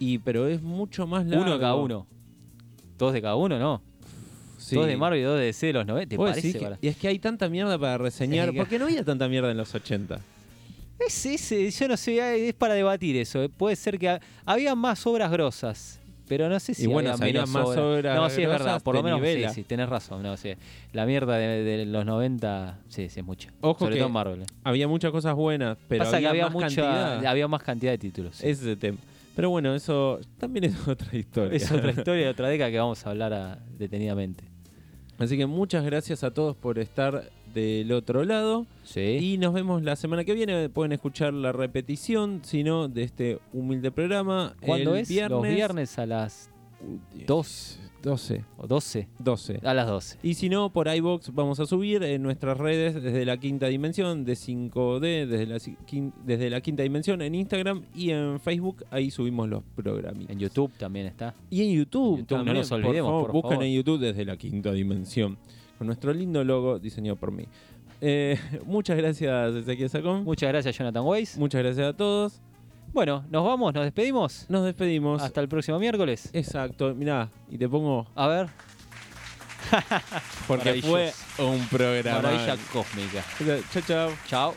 Y pero es mucho más largo. Uno de cada uno. Dos de cada uno, ¿no? Sí. Dos de Marvel y dos de DC de los 90. ¿Te ¿Vos parece? que- Y es que hay tanta mierda para reseñar. Es que- porque no había tanta mierda en los 80. Es, es- yo no sé, es para debatir eso. eh. Puede ser que ha- había más obras grosas, pero no sé si Y bueno, había menos más obras No, sí, es verdad. Por lo menos sí, sí, tenés razón. No, sí. La mierda de, de los 90, sí, sí, es mucha. Ojo Sobre que todo en Marvel. eh. Había muchas cosas buenas, pero Pasa había, que había, más mucha, cantidad. había más cantidad de títulos. Ese es el tema. Pero bueno, eso también es *laughs* otra historia. Es otra *laughs* historia de otra década que vamos a hablar a- detenidamente. Así que muchas gracias a todos por estar del otro lado. Sí. Y nos vemos la semana que viene. Pueden escuchar la repetición, si no, de este humilde programa. ¿Cuándo el es? Viernes, Los viernes a las dos 12. o 12. 12. A las 12. Y si no, por iBox vamos a subir en nuestras redes desde la quinta dimensión, de 5D, desde la, desde la quinta dimensión en Instagram y en Facebook. Ahí subimos los programas. En YouTube también está. Y en YouTube, En YouTube, no también, nos olvidemos, por favor, por favor. en YouTube desde la quinta dimensión. Con nuestro lindo logo diseñado por mí. Eh, *laughs* muchas gracias, Ezequiel Sacón. Muchas gracias, Jonathan Weiss. Muchas gracias a todos. Bueno, nos vamos, nos despedimos. Nos despedimos. Hasta el próximo miércoles. Exacto, mirá, y te pongo A ver, *laughs* porque fue un programa. maravilla cósmica. Chao, chao. Chao.